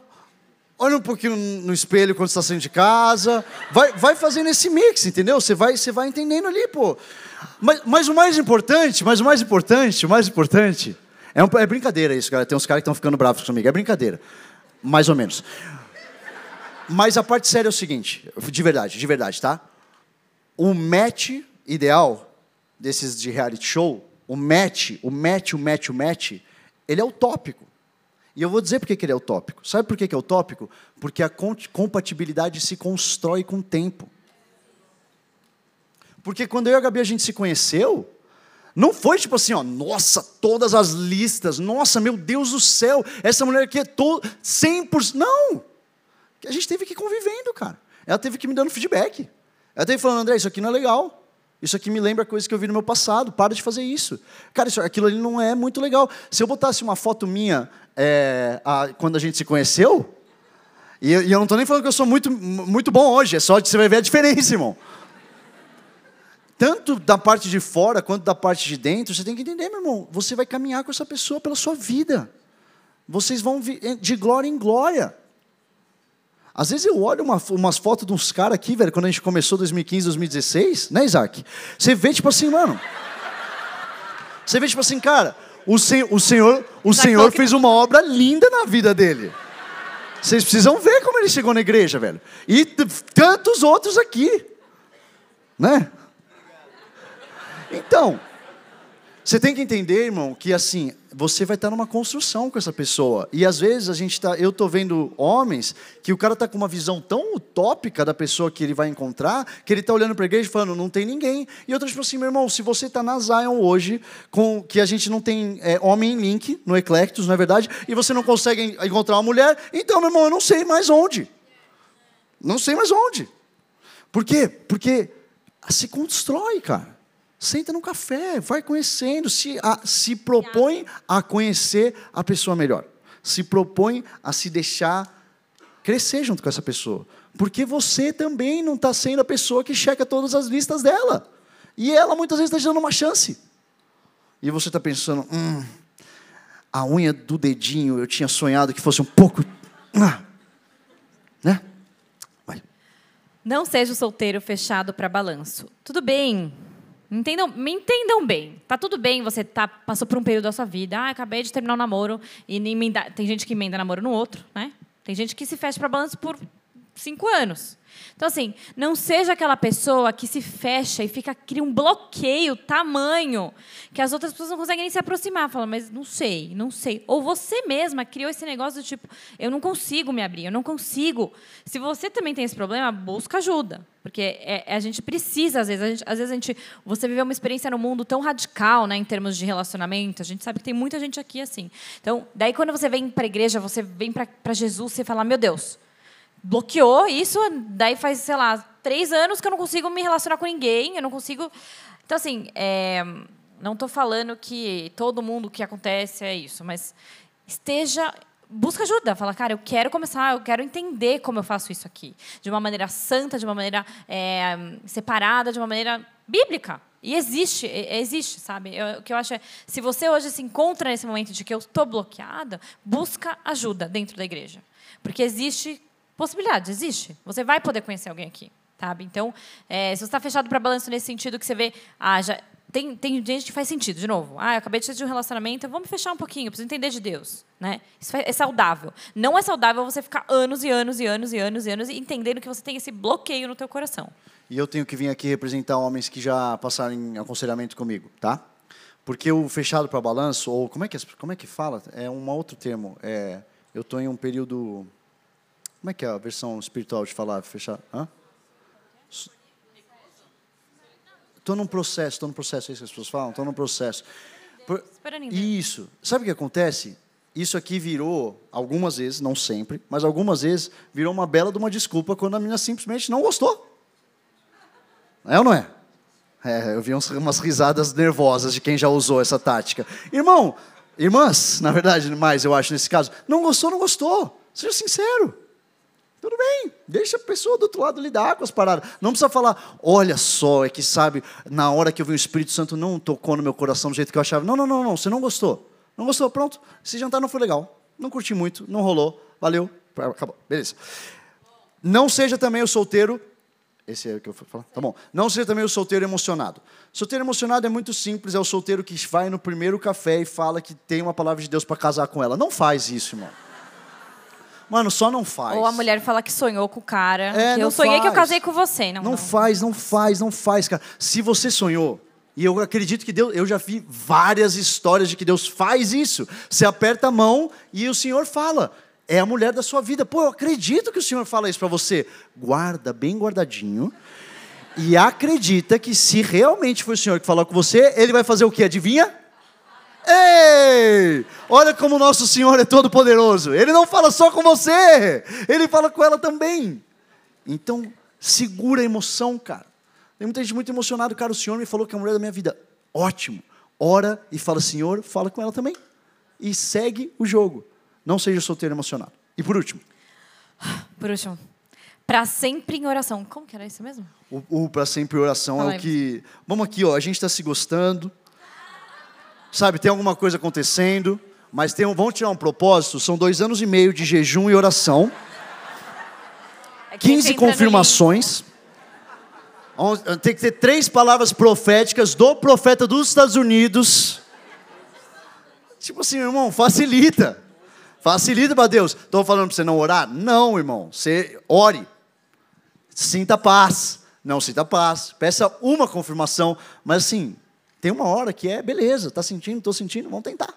olha um pouquinho no espelho quando está saindo de casa, vai, vai fazendo esse mix, entendeu? Você vai, você vai entendendo ali, pô. Mas, mas o mais importante, mas o mais importante, o mais importante, é, um, é brincadeira isso, cara. Tem uns caras que estão ficando bravos comigo, é brincadeira, mais ou menos. Mas a parte séria é o seguinte, de verdade, de verdade, tá? O match ideal desses de reality show, o match, o match, o match, o match, ele é utópico. E eu vou dizer por que ele é utópico. Sabe por que é utópico? Porque a compatibilidade se constrói com o tempo. Porque quando eu e a Gabi a gente se conheceu, não foi tipo assim, ó, nossa, todas as listas, nossa, meu Deus do céu, essa mulher aqui é todo 100%. Não! A gente teve que ir convivendo, cara. Ela teve que me dando feedback. Ela teve falando, André, isso aqui não é legal. Isso aqui me lembra coisas que eu vi no meu passado. Para de fazer isso. Cara, isso, aquilo ali não é muito legal. Se eu botasse uma foto minha é, a- quando a gente se conheceu, e, eu- e eu não estou nem falando que eu sou muito, muito bom hoje, é só que você vai ver a diferença, irmão. Tanto da parte de fora quanto da parte de dentro, você tem que entender, meu irmão. Você vai caminhar com essa pessoa pela sua vida. Vocês vão vi- de glória em glória. Às vezes eu olho uma, umas fotos de uns caras aqui, velho, quando a gente começou 2015, 2016, né, Isaac? Você vê, tipo assim, mano. Você vê, tipo assim, cara, o, sen, o Senhor, o Isaac senhor fez uma obra linda na vida dele. Vocês precisam ver como ele chegou na igreja, velho. E tantos outros aqui. Né? Então, você tem que entender, irmão, que assim, você vai estar numa construção com essa pessoa. E às vezes a gente tá, eu tô vendo homens que o cara tá com uma visão tão utópica da pessoa que ele vai encontrar, que ele tá olhando para a igreja falando, não tem ninguém. E outras tipo assim, meu irmão, se você tá na Zion hoje, com que a gente não tem é, homem em link no Eclectus, não é verdade? E você não consegue en- encontrar uma mulher, então, meu irmão, eu não sei mais onde. Não sei mais onde. Por quê? Porque se constrói, cara. Senta no café, vai conhecendo, se, a- se propõe a conhecer a pessoa melhor. Se propõe a se deixar crescer junto com essa pessoa. Porque você também não está sendo a pessoa que checa todas as listas dela. E ela muitas vezes está dando uma chance. E você está pensando, hum, a unha do dedinho eu tinha sonhado que fosse um pouco. ah, né? Vai. Não seja o solteiro fechado para balanço. Tudo bem. Entendam, me entendam bem. Tá tudo bem, você tá, passou por um período da sua vida. Ah, acabei de terminar o namoro. E emenda- tem gente que emenda namoro no outro, né? Tem gente que se fecha para balanço por cinco anos. Então, assim, não seja aquela pessoa que se fecha e fica cria um bloqueio tamanho que as outras pessoas não conseguem nem se aproximar. Fala, mas não sei, não sei. Ou você mesma criou esse negócio do tipo, eu não consigo me abrir, eu não consigo. Se você também tem esse problema, busca ajuda. Porque é- é- a gente precisa, às vezes, gente, às vezes a gente. Você viveu uma experiência no mundo tão radical, né, em termos de relacionamento. A gente sabe que tem muita gente aqui assim. Então, daí quando você vem para a igreja, você vem para Jesus, você fala, meu Deus, bloqueou isso, daí faz, sei lá, três anos que eu não consigo me relacionar com ninguém, eu não consigo. Então, assim, é, não estou falando que todo mundo que acontece é isso, mas esteja. Busca ajuda, fala, cara, eu quero começar, eu quero entender como eu faço isso aqui. De uma maneira santa, de uma maneira é, separada, de uma maneira bíblica. E existe, existe, sabe? Eu- o que eu acho é, se você hoje se encontra nesse momento de que eu estou bloqueada, busca ajuda dentro da igreja. Porque existe possibilidade, existe. Você vai poder conhecer alguém aqui, sabe? Então, é, se você está fechado para balanço nesse sentido que você vê, ah, já tem, tem gente que faz sentido, de novo. Ah, eu acabei de sair de um relacionamento, vamos fechar um pouquinho, eu preciso entender de Deus, né? Isso é saudável. Não é saudável você ficar anos e anos e anos e anos e anos entendendo que você tem esse bloqueio no teu coração. E eu tenho que vir aqui representar homens que já passaram em aconselhamento comigo, tá? Porque o fechado para balanço, ou como é que, como é que fala? É um outro termo. É, eu estou em um período. Como é que é a versão espiritual de falar fechado? Hã? Estou num processo, estou num processo, é isso que as pessoas falam? Estou num processo. Por-. Isso. Sabe o que acontece? Isso aqui virou, algumas vezes, não sempre, mas algumas vezes, virou uma bela de uma desculpa quando a menina simplesmente não gostou. É ou não é? É, eu vi uns- umas risadas nervosas de quem já usou essa tática. Irmão, irmãs, na verdade, mais eu acho nesse caso, não gostou, não gostou. Seja sincero. Tudo bem, deixa a pessoa do outro lado lidar com as paradas. Não precisa falar, olha só, é que sabe, na hora que eu vi o Espírito Santo não tocou no meu coração do jeito que eu achava. Não, não, não, não, você não gostou. Não gostou, pronto. Esse jantar não foi legal. Não curti muito, não rolou. Valeu, acabou. Beleza. Não seja também o solteiro. Esse é o que eu vou falar? Tá bom. Não seja também o solteiro emocionado. Solteiro emocionado é muito simples, é o solteiro que vai no primeiro café e fala que tem uma palavra de Deus para casar com ela. Não faz isso, irmão. Mano, só não faz. Ou a mulher fala que sonhou com o cara. É, que eu não sonhei que eu faz. casei com você. Não, Não não. faz, não faz, não faz, cara. Se você sonhou, e eu acredito que Deus, eu já vi várias histórias de que Deus faz isso. Você aperta a mão e o Senhor fala. É a mulher da sua vida. Pô, eu acredito que o Senhor fala isso para você. Guarda bem guardadinho. E acredita que se realmente foi o Senhor que falou com você, ele vai fazer o quê? Adivinha? Ei! Olha como o nosso Senhor é todo poderoso. Ele não fala só com você, ele fala com ela também. Então, segura a emoção, cara. Tem muita gente muito emocionada, cara. O Senhor me falou que é a mulher da minha vida. Ótimo. Ora e fala, Senhor, fala com ela também. E segue o jogo. Não seja solteiro emocionado. E por último, Por último. Pra sempre em oração. Como que era isso mesmo? o, o para sempre oração Fala é o que. Vamos aqui, ó. A gente está se gostando. Sabe, tem alguma coisa acontecendo. Mas tem um, vamos tirar um propósito. São dois anos e meio de jejum e oração. É que 15 entra no confirmações. On- Tem que ter três palavras proféticas do profeta dos Estados Unidos. Tipo assim, irmão, facilita. Facilita para Deus. Estou falando para você não orar? Não, irmão. Você ore. Sinta paz. Não sinta paz. Peça uma confirmação. Mas assim, tem uma hora que é beleza. Tá sentindo? Estou sentindo. Vamos tentar.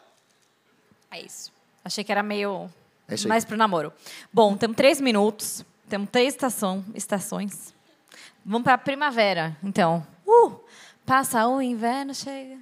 É isso. Achei que era meio É isso aí. mais pro namoro. Bom, temos três minutos. Temos três estação, estações. Vamos para a primavera, então. Uh, passa o inverno, chega.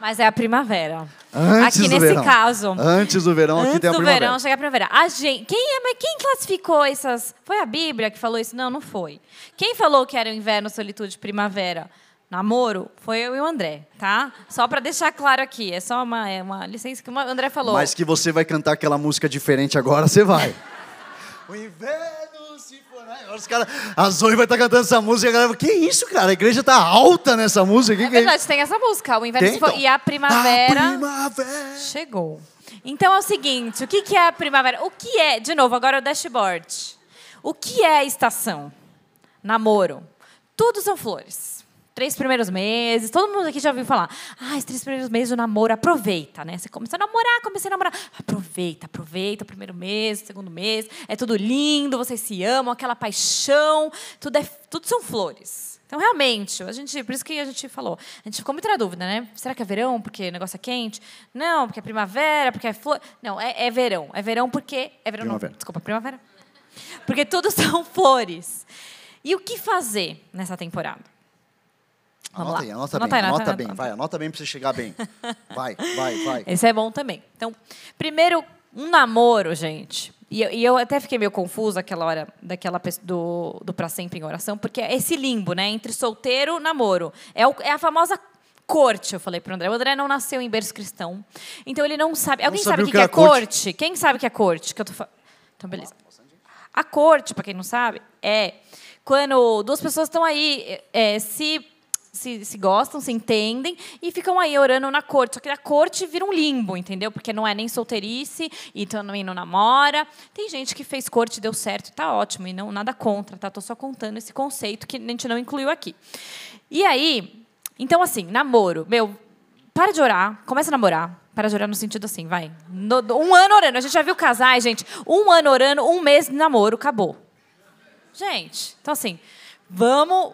Mas é a primavera. Antes aqui do nesse verão. caso. Antes do verão, aqui Antes tem a do primavera. verão chega a primavera. A gente, quem, é, mas quem classificou essas? Foi a Bíblia que falou isso? Não, não foi. Quem falou que era o inverno, solitude, primavera? Namoro? Foi eu e o André, tá? Só para deixar claro aqui. É só uma, é uma licença que o André falou. Mas que você vai cantar aquela música diferente agora, você vai. o inverno se for. Agora Os caras. A Zoe vai estar cantando essa música e a galera que isso, cara? A igreja tá alta nessa música. Que É que é verdade, tem essa música. O inverno Tem, se for- então? e a primavera A primavera. chegou. Então é o seguinte, o que, que é a primavera? O que é, de novo, agora o dashboard. O que é a estação? Namoro. Tudo são flores. Três primeiros meses, todo mundo aqui já ouviu falar. Ah, os três primeiros meses do namoro, aproveita, né? Você começou a namorar, comecei a namorar. Aproveita, aproveita o primeiro mês, o segundo mês. É tudo lindo, vocês se amam, aquela paixão. Tudo, é, tudo são flores. Então, realmente, a gente, por isso que a gente falou. A gente ficou muito na dúvida, né? Será que é verão porque o negócio é quente? Não, porque é primavera, porque é flor. Não, é, é verão. É verão porque. É verão, Primavera. não. Desculpa, primavera. Porque tudo são flores. E o que fazer nessa temporada? Vamos Anota lá. aí, anota, Anota bem, aí, anota anota bem, vai, anota bem pra você chegar bem. Vai, vai, vai. Esse é bom também. Então, primeiro, um namoro, gente. E eu, e eu até fiquei meio confusa aquela hora daquela do, do Pra Sempre em Oração, porque é esse limbo, né? Entre solteiro e namoro. É, o- é a famosa corte, eu falei pro André. O André não nasceu em berço cristão. Então ele não sabe. Alguém sabe sabia o que, que é era corte? corte? Quem sabe o que é corte? Que eu tô fa- Então, beleza. A corte, para quem não sabe, é quando duas pessoas estão aí é, se, se, se gostam, se entendem e ficam aí orando na corte. Só que a corte vira um limbo, entendeu? Porque não é nem solteirice e também não namora. Tem gente que fez corte deu certo, tá ótimo, e não nada contra, tá? Tô só contando esse conceito que a gente não incluiu aqui. E aí, então assim, namoro, meu, para de orar, começa a namorar. Para de orar no sentido assim, vai. No- um ano orando. A gente já viu casais, gente. Um ano orando, um mês de namoro, acabou. Gente, então assim, vamos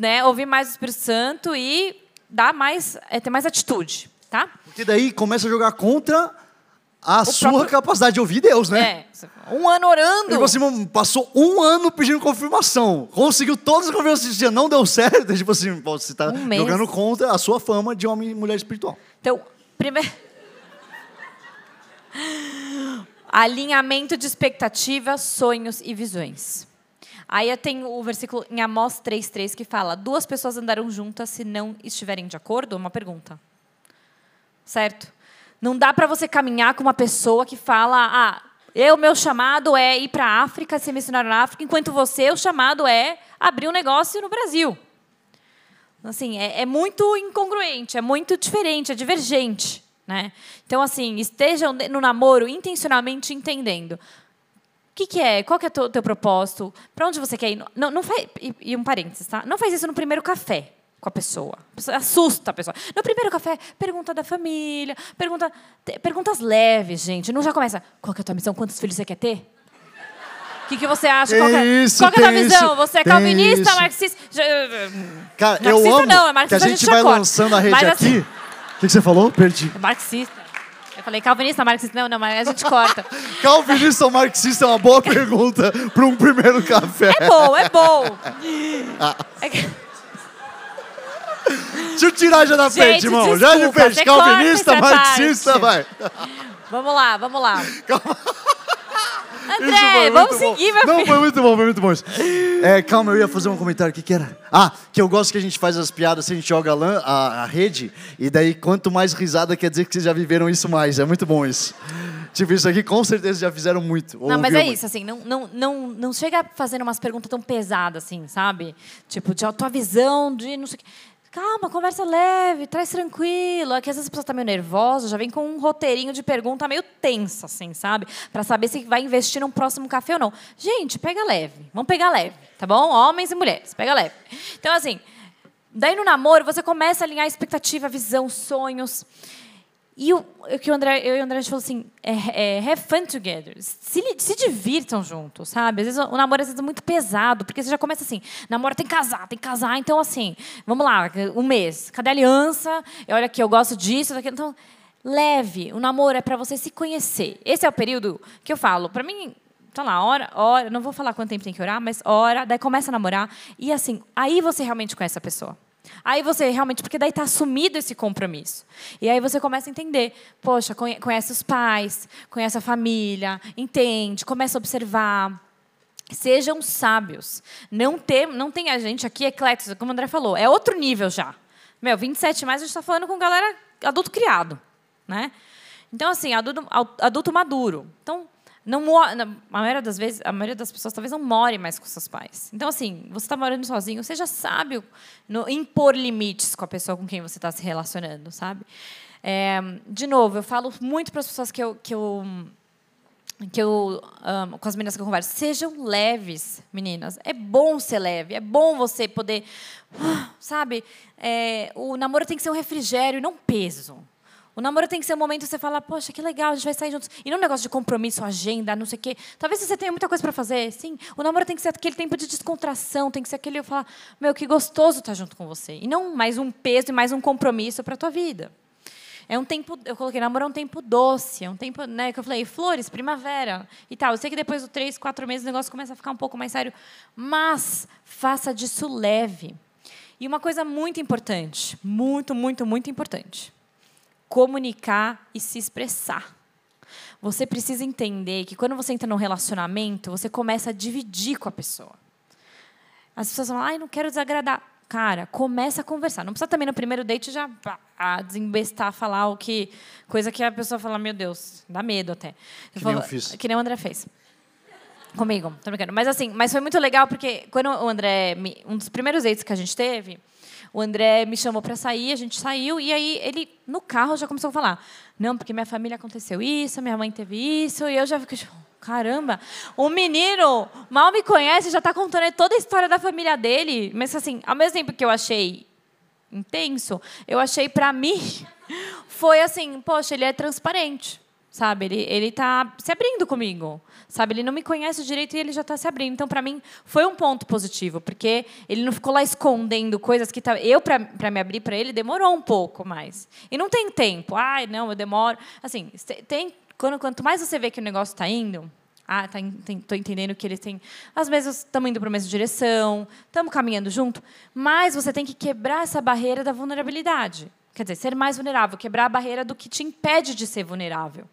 né, ouvir mais o Espírito Santo e dar mais, é, ter mais atitude, tá? Porque daí começa a jogar contra a sua próprio- capacidade de ouvir Deus, né? É, um ano orando. E você mano, passou um ano pedindo confirmação. Conseguiu todas as confirmações que não deu certo. Tipo assim, você está Um jogando contra a sua fama de homem e mulher espiritual. Então, primeiro. Alinhamento de expectativas, sonhos e visões. Aí tem o versículo em Amós 3,3 que fala: Duas pessoas andarão juntas se não estiverem de acordo? Uma pergunta. Certo? Não dá para você caminhar com uma pessoa que fala: Ah, eu, meu chamado é ir para a África, ser missionário na África, enquanto você, o chamado é abrir um negócio no Brasil. Assim, é, é muito incongruente, é muito diferente, é divergente. Né? Então, assim, estejam no namoro intencionalmente entendendo. O que, que é? Qual que é o teu, teu propósito? Para onde você quer ir? Não, não faz, e, e um parênteses, tá? Não faz isso no primeiro café com a pessoa. Assusta a pessoa. No primeiro café, pergunta da família, pergunta, perguntas leves, gente. Não já começa, qual que é a tua missão? Quantos filhos você quer ter? O que, que você acha? Qual que é, isso, qual que é a tua tem visão? isso, você é calvinista, isso. marxista? Já- Cara, eu Marxista amo não, é que a marxista a gente gente vai corta. lançando a rede Mas aqui. assim- O que, que você falou? Perdi. É marxista. Eu falei calvinista, marxista. Não, não, mas a gente corta. Calvinista ou marxista é uma boa pergunta para um primeiro café. É bom, é bom. É que- Deixa eu tirar já da frente, irmão. Já de desculpa, frente. Calvinista, marxista, vai. parte. Vamos lá, vamos lá. Isso André, vamos bom. seguir, meu Não, filho. foi muito bom, foi muito bom isso. É, calma, eu ia fazer um comentário. O que, que era? Ah, que eu gosto que a gente faz as piadas, assim, a gente joga a, a, rede, e daí quanto mais risada quer dizer que vocês já viveram isso mais. É muito bom isso. Tipo, isso aqui com certeza já fizeram muito. Não, mas é muito. isso, assim, não, não, não, não chega fazendo umas perguntas tão pesadas, assim, sabe? Tipo, de a tua visão, de não sei o quê. Calma, conversa leve, traz tranquilo. É que às vezes a pessoa tá meio nervosa, já vem com um roteirinho de pergunta meio tensa, assim, sabe? Pra saber se vai investir num próximo café ou não. Gente, pega leve. Vamos pegar leve, tá bom? Homens e mulheres, pega leve. Então, assim, daí no namoro você começa a alinhar expectativa, visão, sonhos. E o, o que o André, eu e o André falou assim, é, é, have fun together. Se, se divirtam juntos, sabe? Às vezes o, o namoro às vezes, é muito pesado, porque você já começa assim, namoro tem que casar, tem que casar, então assim, vamos lá, um mês, cadê a aliança? E olha aqui, eu gosto disso, daquilo. Então, leve, o namoro é para você se conhecer. Esse é o período que eu falo, para mim, tá lá, hora, hora, não vou falar quanto tempo tem que orar, mas hora, daí começa a namorar, e assim, aí você realmente conhece a pessoa. Aí você realmente, porque daí está assumido esse compromisso. E aí você começa a entender, poxa, conhe- conhece os pais, conhece a família, entende, começa a observar. Sejam sábios. Não tem, não tem a gente aqui, ecléticos, como o André falou, é outro nível já. Meu, 27 mais a gente está falando com galera adulto criado, né? Então, assim, adulto, adulto maduro. Então, não a maioria das vezes, a maioria das pessoas talvez não more mais com seus pais. Então, assim, você está morando sozinho, seja sábio no impor limites com a pessoa com quem você está se relacionando, sabe? É, de novo, eu falo muito para as pessoas que eu, que eu que eu amo, com as meninas que eu converso, sejam leves, meninas. É bom ser leve, é bom você poder, ah, sabe? É, o namoro tem que ser um refrigério não peso. O namoro tem que ser um momento que você fala, poxa, que legal, a gente vai sair juntos. E não um negócio de compromisso, agenda, não sei o quê. Talvez você tenha muita coisa para fazer, sim. O namoro tem que ser aquele tempo de descontração, tem que ser aquele, eu falar, meu, que gostoso estar junto com você. E não mais um peso e mais um compromisso para a tua vida. É um tempo, eu coloquei namoro é um tempo doce, é um tempo, né, que eu falei, flores, primavera e tal. Eu sei que depois dos três, quatro meses o negócio começa a ficar um pouco mais sério, mas faça disso leve. E uma coisa muito importante, muito, muito, muito importante, comunicar e se expressar. Você precisa entender que quando você entra num relacionamento, você começa a dividir com a pessoa. As pessoas falam, ai, não quero desagradar. Cara, começa a conversar. Não precisa também no primeiro date já a desembestar, falar o que. Coisa que a pessoa fala, meu Deus, dá medo até. Que falo- nem eu fiz. Que nem o André fez. Comigo, tô brincando. Mas assim, mas foi muito legal porque quando o André. Um dos primeiros dates que a gente teve, o André me chamou para sair, a gente saiu, e aí ele, no carro, já começou a falar: Não, porque minha família aconteceu isso, minha mãe teve isso, e eu já fiquei tipo, caramba, o menino mal me conhece, já está contando toda a história da família dele. Mas assim, ao mesmo tempo que eu achei intenso, eu achei para mim foi assim, poxa, ele é transparente. Sabe? Ele, ele tá se abrindo comigo, sabe? Ele não me conhece direito e ele já está se abrindo. Então, para mim, foi um ponto positivo, porque ele não ficou lá escondendo coisas que tá, eu, para me abrir para ele, demorou um pouco mais. E não tem tempo. Ai, não, eu demoro. Assim, tem, quando, quanto mais você vê que o negócio está indo, ah, tá, tô entendendo que eles têm. Às vezes estamos indo para a mesma direção, estamos caminhando junto, mas você tem que quebrar essa barreira da vulnerabilidade. Quer dizer, ser mais vulnerável, quebrar a barreira do que te impede de ser vulnerável.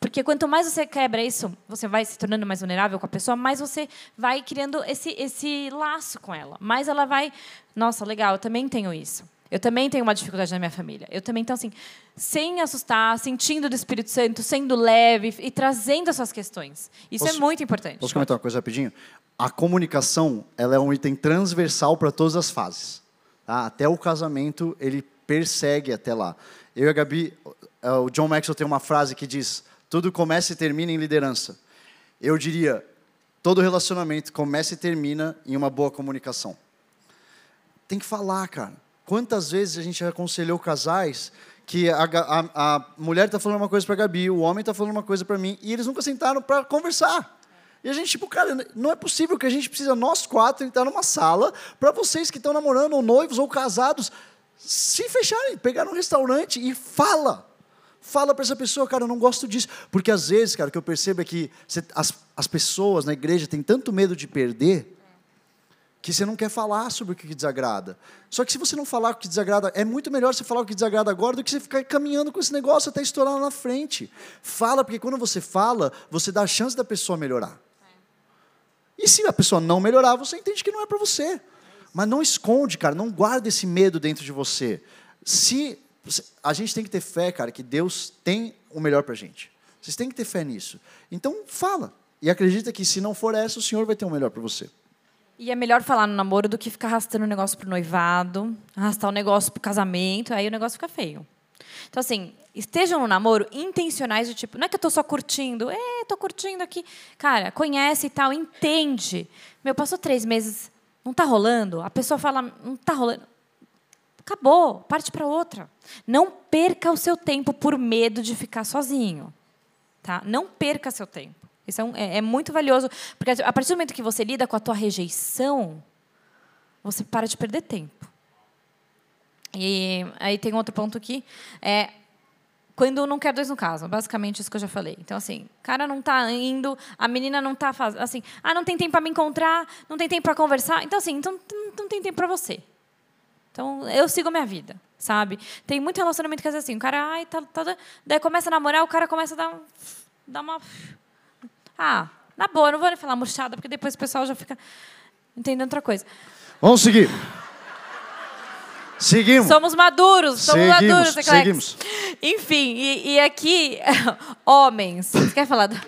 Porque quanto mais você quebra isso, você vai se tornando mais vulnerável com a pessoa, mais você vai criando esse, esse laço com ela. Mais ela vai. Nossa, legal, eu também tenho isso. Eu também tenho uma dificuldade na minha família. Eu também, então, assim, sem assustar, sentindo do Espírito Santo, sendo leve e trazendo as suas questões. Isso é posso, é muito importante. Posso comentar uma coisa rapidinho? A comunicação ela é um item transversal para todas as fases. Tá? Até o casamento, ele persegue até lá. Eu e a Gabi, é, o John Maxwell tem uma frase que diz: tudo começa e termina em liderança. Eu diria, todo relacionamento começa e termina em uma boa comunicação. Tem que falar, cara. Quantas vezes a gente aconselhou casais que a, a, a mulher está falando uma coisa para a Gabi, o homem está falando uma coisa para mim, e eles nunca sentaram para conversar. E a gente, tipo, cara, não é possível que a gente precisa, nós quatro, entrar numa sala para vocês que estão namorando, ou noivos, ou casados, se fecharem, pegar um restaurante e fala. Fala para essa pessoa, cara, eu não gosto disso. Porque às vezes, cara, o que eu percebo é que as, as pessoas na igreja têm tanto medo de perder que você não quer falar sobre o que desagrada. Só que se você não falar o que desagrada, é muito melhor você falar o que desagrada agora do que você ficar caminhando com esse negócio até estourar lá na frente. Fala, porque quando você fala, você dá a chance da pessoa melhorar. E se a pessoa não melhorar, você entende que não é para você. Mas não esconde, cara, não guarda esse medo dentro de você. Se a gente tem que ter fé, cara, que Deus tem o melhor para gente. Vocês têm que ter fé nisso. Então, fala. E acredita que se não for essa, o Senhor vai ter o melhor para você. E é melhor falar no namoro do que ficar arrastando o negócio pro noivado, arrastar o negócio pro casamento, aí o negócio fica feio. Então, assim, estejam no namoro intencionais de tipo, não é que eu tô só curtindo, é, tô curtindo aqui. Cara, conhece e tal, entende. Meu, passou três meses, não tá rolando? A pessoa fala, não tá rolando. Acabou, parte para outra. Não perca o seu tempo por medo de ficar sozinho. Tá? Não perca seu tempo. Isso é, um, é, é, muito valioso, porque a partir do momento que você lida com a tua rejeição, você para de perder tempo. E aí tem outro ponto aqui, é quando não quer dois no caso, basicamente isso que eu já falei. Então assim, o cara não está indo, a menina não está fazendo, assim, ah, não tem tempo para me encontrar, não tem tempo para conversar, então assim, então não tem tempo para você. Então eu sigo a minha vida, sabe? Tem muito relacionamento que é assim, o cara, ai, tá, tá, daí começa a namorar, o cara começa a dar, dar uma ah, na boa, não vou nem falar murchada, porque depois o pessoal já fica entendendo outra coisa. Vamos seguir. Seguimos. Somos maduros, somos seguimos, maduros, Eclex. Seguimos. Enfim, e, e, aqui, homens. Você quer falar? Do...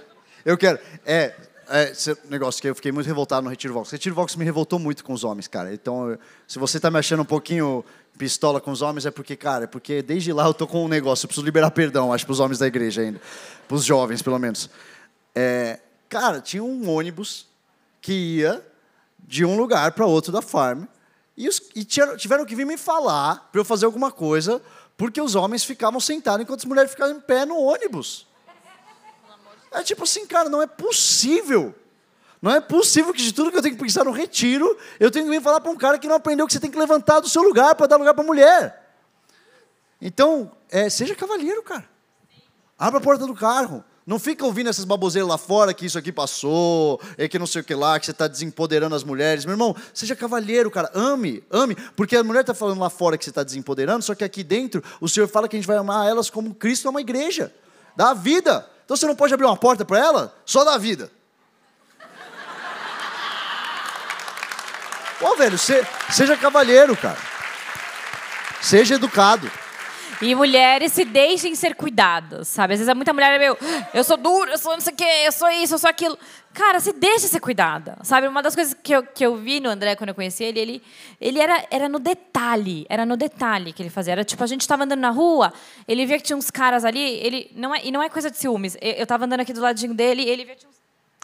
Eu quero. É, é, esse negócio que eu fiquei muito revoltado no Retiro Vox. Retiro Vox me revoltou muito com os homens, cara. Então, se você está me achando um pouquinho pistola com os homens, é porque, cara, é porque desde lá eu tô com um negócio. Eu preciso liberar perdão, acho, para os homens da igreja ainda. Para os jovens, pelo menos. É, cara, tinha um ônibus que ia de um lugar para outro da farm e, os, e tiveram que vir me falar para eu fazer alguma coisa porque os homens ficavam sentados enquanto as mulheres ficavam em pé no ônibus. É tipo assim, cara, não é possível. Não é possível que de tudo que eu tenho que pensar no retiro, eu tenho que vir falar para um cara que não aprendeu que você tem que levantar do seu lugar para dar lugar para mulher. Então, é, seja cavalheiro, cara. Abra a porta do carro. Não fica ouvindo essas baboseiras lá fora que isso aqui passou, é que não sei o que lá, que você está desempoderando as mulheres. Meu irmão, seja cavalheiro, cara. Ame, ame. Porque a mulher está falando lá fora que você está desempoderando, só que aqui dentro o Senhor fala que a gente vai amar elas como Cristo ama a igreja. Dá a vida. Então você não pode abrir uma porta para ela? Só dá a vida. Pô, velho, seja cavalheiro, cara. Seja educado. E mulheres se deixem ser cuidadas, sabe? Às vezes muita mulher é meu, eu sou dura, eu sou não sei o quê, eu sou isso, eu sou aquilo. Cara, se deixa ser cuidada, sabe? Uma das coisas que eu, que eu vi no André quando eu conheci ele, ele, ele era, era no detalhe, era no detalhe que ele fazia. Era tipo, a gente estava andando na rua, ele via que tinha uns caras ali, ele, não é, e não é coisa de ciúmes. Eu estava andando aqui do ladinho dele, ele via que tinha uns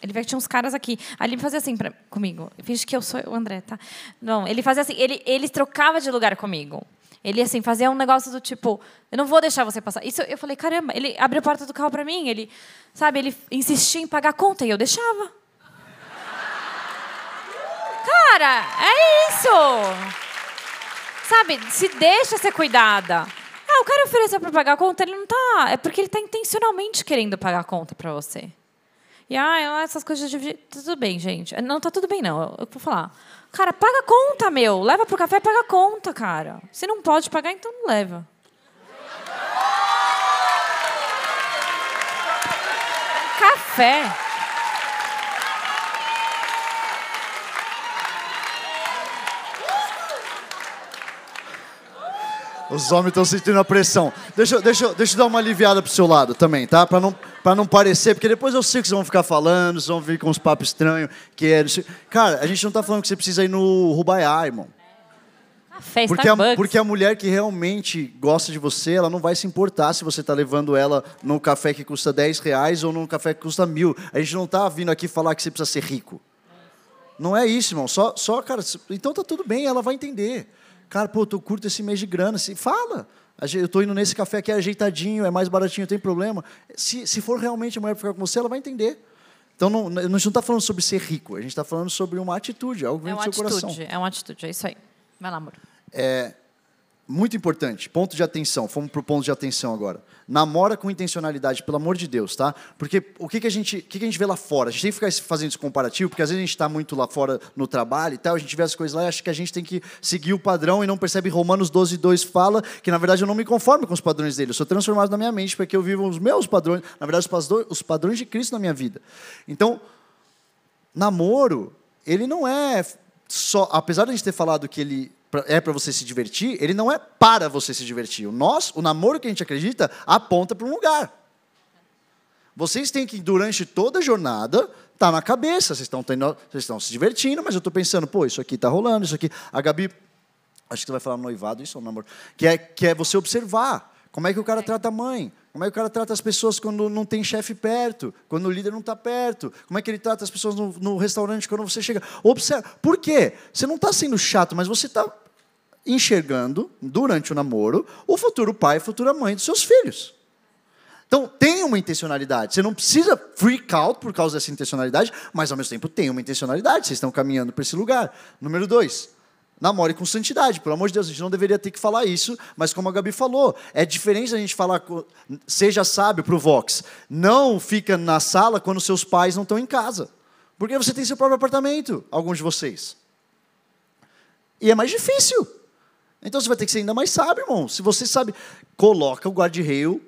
ele via que tinha uns caras aqui. Aí ele fazia assim pra, comigo. Finge que eu sou o André, tá? Não, ele fazia assim. Ele, ele trocava de lugar comigo. Ele, assim, fazia um negócio do tipo, eu não vou deixar você passar. Isso, eu falei, caramba, ele abriu a porta do carro para mim, ele, sabe, ele insistia em pagar a conta e eu deixava. Cara, é isso! Sabe, se deixa ser cuidada. Ah, o cara ofereceu para pagar a conta, ele não tá. É porque ele está intencionalmente querendo pagar a conta para você. E ah, essas coisas de. Tudo bem, gente. Não tá tudo bem, não. Eu vou falar. Cara, paga conta, meu. Leva pro café paga conta, cara. Se não pode pagar, então não leva. Café. Os homens estão sentindo a pressão. Deixa, deixa, deixa eu dar uma aliviada pro seu lado também, tá? Pra não, pra não parecer, porque depois eu sei que vocês vão ficar falando, vocês vão vir com uns papos estranhos, que é... Cara, a gente não tá falando que você precisa ir no Rubaiá, irmão. Café, Porque a, porque a mulher que realmente gosta de você, ela não vai se importar se você está levando ela num café que custa 10 reais ou num café que custa mil. A gente não está vindo aqui falar que você precisa ser rico. Não é isso, irmão. Só, só cara, então tá tudo bem, ela vai entender. Cara, pô, eu curto esse mês de grana. Se, fala. Eu tô indo nesse café que é ajeitadinho, é mais baratinho, tem problema. Se, se for realmente a mulher ficar com você, ela vai entender. Então, não, a gente não está falando sobre ser rico, a gente está falando sobre uma atitude, algo que É vem uma do seu coração. atitude, é uma atitude, é isso aí. Vai lá, amor. Muito importante, ponto de atenção. Fomos para o ponto de atenção agora. Namora com intencionalidade, pelo amor de Deus, tá? Porque o que, que, a, gente, o que, que a gente vê lá fora? A gente tem que ficar fazendo esse comparativo, porque às vezes a gente está muito lá fora no trabalho e tal, a gente vê as coisas lá e acha que a gente tem que seguir o padrão e não percebe Romanos 12, 2 fala que, na verdade, eu não me conformo com os padrões dele. Eu sou transformado na minha mente para que eu viva os meus padrões, na verdade, os padrões, de Cristo na minha vida. Então, namoro, ele não é só, apesar de a gente ter falado que ele é para você se divertir, ele não é para você se divertir. O nós, o namoro que a gente acredita, aponta para um lugar. Vocês têm que durante toda a jornada tá na cabeça, vocês estão tendo, vocês estão se divertindo, mas eu estou pensando, pô, isso aqui tá rolando, isso aqui. A Gabi, acho que você vai falar noivado, isso ou namoro, que é que é você observar como é que o cara trata a mãe, como é que o cara trata as pessoas quando não tem chefe perto, quando o líder não está perto, como é que ele trata as pessoas no, no restaurante quando você chega. Observa. Por quê? Você não está sendo chato, mas você está enxergando, durante o namoro, o futuro pai e futura mãe dos seus filhos. Então, tem uma intencionalidade. Você não precisa freak out por causa dessa intencionalidade, mas ao mesmo tempo tem uma intencionalidade. Vocês estão caminhando para esse lugar. Número dois, namore com santidade. Pelo amor de Deus, a gente não deveria ter que falar isso, mas como a Gabi falou, é diferente a gente falar, seja sábio para o Vox. Não fica na sala quando seus pais não estão em casa. Porque você tem seu próprio apartamento, alguns de vocês. E é mais difícil. Então você vai ter que ser ainda mais sábio, irmão. Se você sabe, coloca o guarda-reio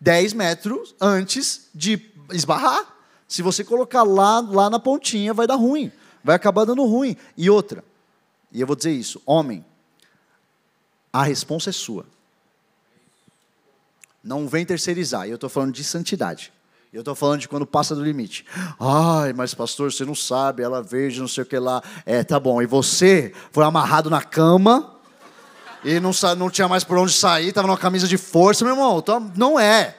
10 metros antes de esbarrar. Se você colocar lá, lá na pontinha, vai dar ruim. Vai acabar dando ruim. E outra, e eu vou dizer isso, homem, a responsa é sua. Não vem terceirizar. E eu estou falando de santidade. Eu estou falando de quando passa do limite. Ai, mas pastor, você não sabe, ela veja, não sei o que lá. É, tá bom. E você foi amarrado na cama e não, não tinha mais por onde sair, estava numa camisa de força, meu irmão. Então, não é.